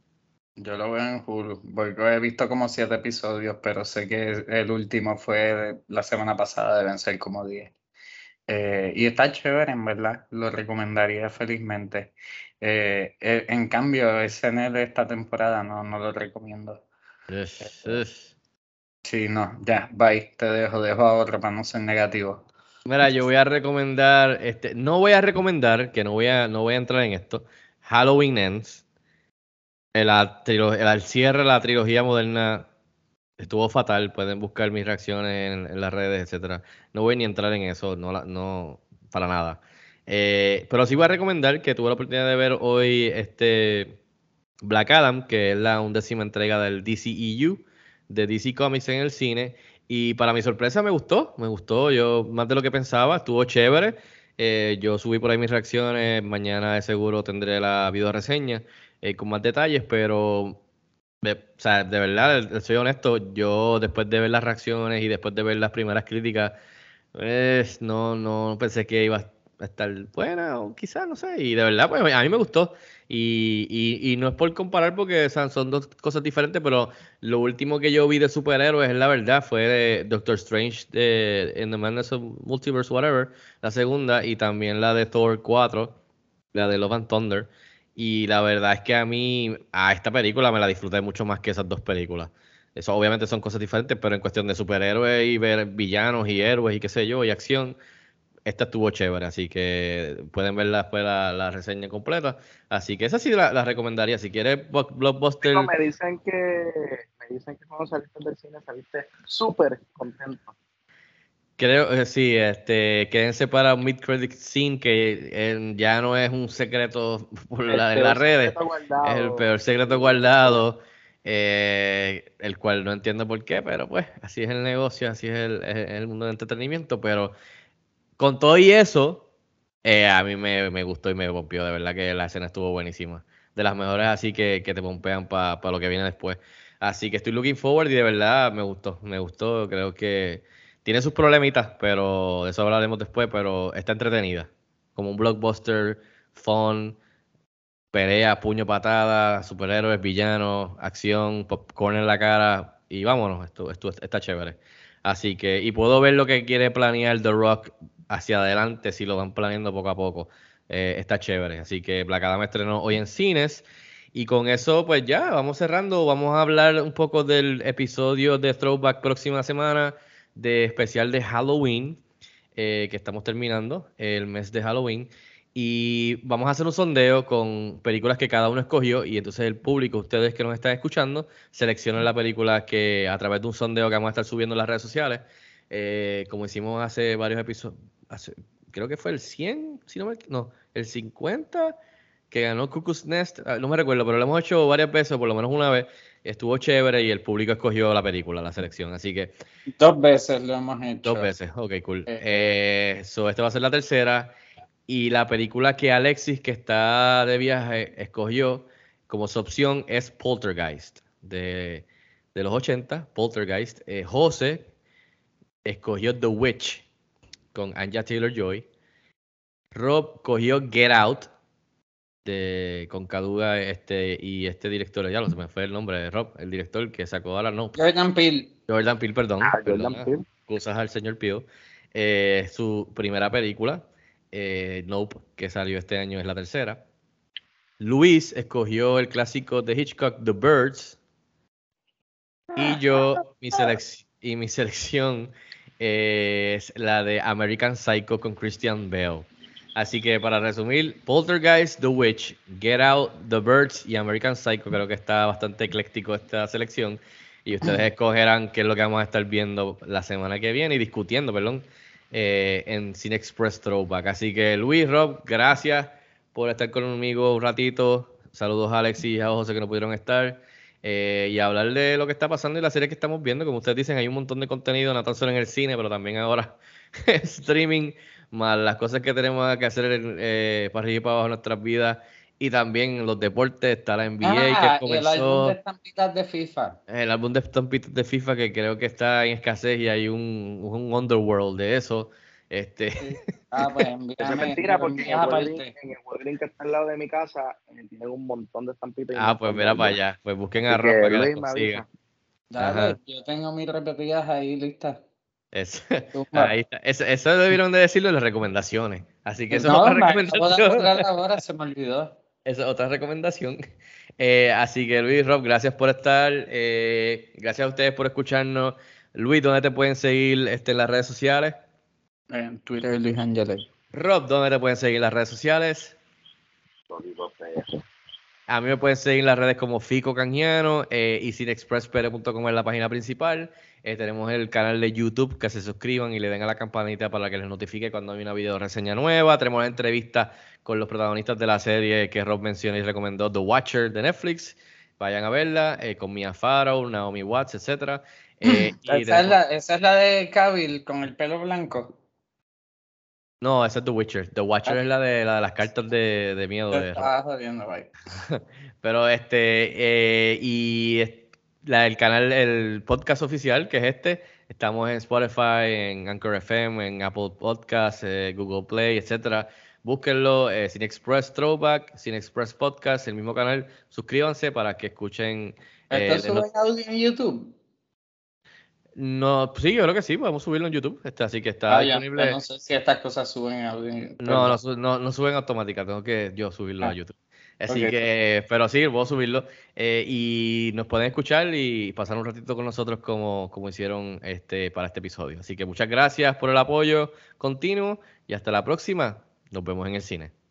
Yo lo veo en Hulu, porque he visto como siete episodios, pero sé que el último fue la semana pasada, deben ser como diez. Eh, y está chévere, en verdad, lo recomendaría felizmente. Eh, eh, en cambio, SNL esta temporada no, no lo recomiendo. Sí, no, ya, bye, te dejo, dejo a otro para no ser negativo. Mira, yo voy a recomendar, este, no voy a recomendar, que no voy a, no voy a entrar en esto, Halloween Ends el, el, cierre de la trilogía moderna estuvo fatal. Pueden buscar mis reacciones en, las redes, etcétera. No voy ni a entrar en eso, no, no para nada. Eh, pero sí voy a recomendar que tuve la oportunidad de ver hoy este Black Adam, que es la undécima entrega del DCEU, de DC Comics en el cine. Y para mi sorpresa me gustó, me gustó, yo más de lo que pensaba, estuvo chévere. Eh, yo subí por ahí mis reacciones, mañana de seguro tendré la video reseña. Eh, con más detalles, pero de, o sea, de verdad, soy honesto, yo después de ver las reacciones y después de ver las primeras críticas, pues, no, no pensé que iba a estar buena o quizás, no sé, y de verdad, pues a mí me gustó. Y, y, no es por comparar porque son dos cosas diferentes, pero lo último que yo vi de superhéroes, es la verdad, fue de Doctor Strange de, in the Madness of Multiverse, whatever, la segunda, y también la de Thor 4, la de Love and Thunder. Y la verdad es que a mí, a esta película me la disfruté mucho más que esas dos películas. Eso obviamente son cosas diferentes, pero en cuestión de superhéroes y ver villanos y héroes y qué sé yo, y acción, esta estuvo chévere, así que pueden ver después la, reseña completa. Así que esa sí la, recomendaría. Si quieres Blockbuster. me dicen que me dicen que cuando saliste del cine saliste súper contento. Creo que sí, este, quédense para un mid-credit scene que ya no es un secreto <laughs> por la, en las redes, es el peor secreto guardado, eh, el cual no entiendo por qué, pero pues así es el negocio, así es el, mundo del entretenimiento, pero con todo y eso, eh, a mí me, gustó y me pompió, de verdad que la escena estuvo buenísima, de las mejores así que, que te pompean para lo que viene después. Así que estoy looking forward y de verdad me gustó, me gustó, creo que tiene sus problemitas, pero de eso hablaremos después, pero está entretenida. Como un blockbuster, fun, pelea, puño, patada, superhéroes, villanos, acción, popcorn en la cara y vámonos, esto, esto está chévere. Así que, y puedo ver lo que quiere planear The Rock hacia adelante si lo van planeando poco a poco. Eh, está chévere. Así que Black Adam estrenó hoy en cines. Y con eso, pues ya, vamos cerrando. Vamos a hablar un poco del episodio de Throwback próxima semana de especial de Halloween, eh, que estamos terminando el mes de Halloween. Y vamos a hacer un sondeo con películas que cada uno escogió y entonces el público, ustedes que nos están escuchando, seleccionan la película que a través de un sondeo que vamos a estar subiendo en las redes sociales, eh, como hicimos hace varios episodios, creo que fue el 100, si no me no, el 50 que ganó Cuckoo's Nest, ah, no me recuerdo, pero lo hemos hecho varias veces, por lo menos una vez, estuvo chévere y el público escogió la película, la selección. Así que. Dos veces lo hemos hecho. Dos veces, ok, cool. Eh, so, esta va a ser la tercera. Y la película que Alexis, que está de viaje, escogió como su opción es Poltergeist, de, los 80, Poltergeist. Eh, José escogió The Witch con Anja Taylor Joy. Rob cogió Get Out de, con Caduga este, y este director, ya lo se me fue el nombre de Rob, el director que sacó ahora no. Jordan Peele. Jordan Peele, perdón. Ah, Jordan Peele. Cosas al señor Pío. Eh, su primera película, eh, Nope, que salió este año, es la tercera. Luis escogió el clásico de Hitchcock, The Birds. Y yo, mi, y mi selección es la de American Psycho con Christian Bale. Así que para resumir, Poltergeist, The Witch, Get Out, The Birds y American Psycho, creo que está bastante ecléctico esta selección. Y ustedes escogerán qué es lo que vamos a estar viendo la semana que viene y discutiendo, perdón, eh, en Cine Express Throwback. Así que Luis, Rob, gracias por estar conmigo un ratito. Saludos a Alex y a José que no pudieron estar. eh, y hablar de lo que está pasando y la serie que estamos viendo. Como ustedes dicen, hay un montón de contenido, no tan solo en el cine, pero también ahora <laughs> streaming, más las cosas que tenemos que hacer eh, para arriba y para abajo en nuestras vidas. Y también los deportes, está la NBA Ah, que y el comenzó. álbum de estampitas de FIFA. El álbum de estampitas de FIFA que creo que está en escasez y hay un, un underworld de eso. Este, <laughs> Ah, pues envíame. es mentira porque en el, Walgreens, en el Walgreens que está al lado de mi casa eh, tienen un montón de estampitas. ah, pues mira para allá. Pues busquen a Rob que para que las consigan. Dale, yo tengo mis repetidas ahí listas. Es- Zumba. <laughs> ahí está. Eso, eso debieron de decirlo en las recomendaciones. Así que eso no, es otra recomendación. ahora, se me olvidó. Esa es otra recomendación. Eh, así que Luis, Rob, gracias por estar. eh, gracias a ustedes por escucharnos. Luis, ¿dónde te pueden seguir este, en las redes sociales? En Twitter, Luis Ángeles. Rob, ¿dónde te pueden seguir en las redes sociales? A mí me pueden seguir en las redes como Fico Canjiano eh, y cinexpresspr.com es la página principal. Eh, tenemos el canal de YouTube, que se suscriban y le den a la campanita para que les notifique cuando hay una video reseña nueva. Tenemos la entrevista con los protagonistas de la serie que Rob mencionó y recomendó, The Watcher de Netflix. Vayan a verla, eh, con Mia Farrow, Naomi Watts, etc. Eh, <laughs> Esa es, la, esa es la de Cavill con el pelo blanco. No, esa es The Witcher. The Watcher Ah. es la de, la de las cartas de, de miedo. De estaba jodiendo. <laughs> Pero este, eh, y la, el canal, el podcast oficial, que es este, estamos en Spotify, en Anchor FM, en Apple Podcasts, eh, Google Play, etcétera. Búsquenlo, eh, Cine Express Throwback, Cine Express Podcast, el mismo canal. Suscríbanse para que escuchen. eh, ¿Esto de no- sube en audio en YouTube? no, sí, yo creo que sí, podemos subirlo en YouTube. Este, así que está Ah, disponible. no sé si estas cosas suben en audio. No, no, no, no suben automática, tengo que yo subirlo a Ah. YouTube. Así que, pero sí, puedo subirlo. eh, y nos pueden escuchar y pasar un ratito con nosotros como, como hicieron este, para este episodio. Así que muchas gracias por el apoyo continuo y hasta la próxima. Nos vemos en el cine.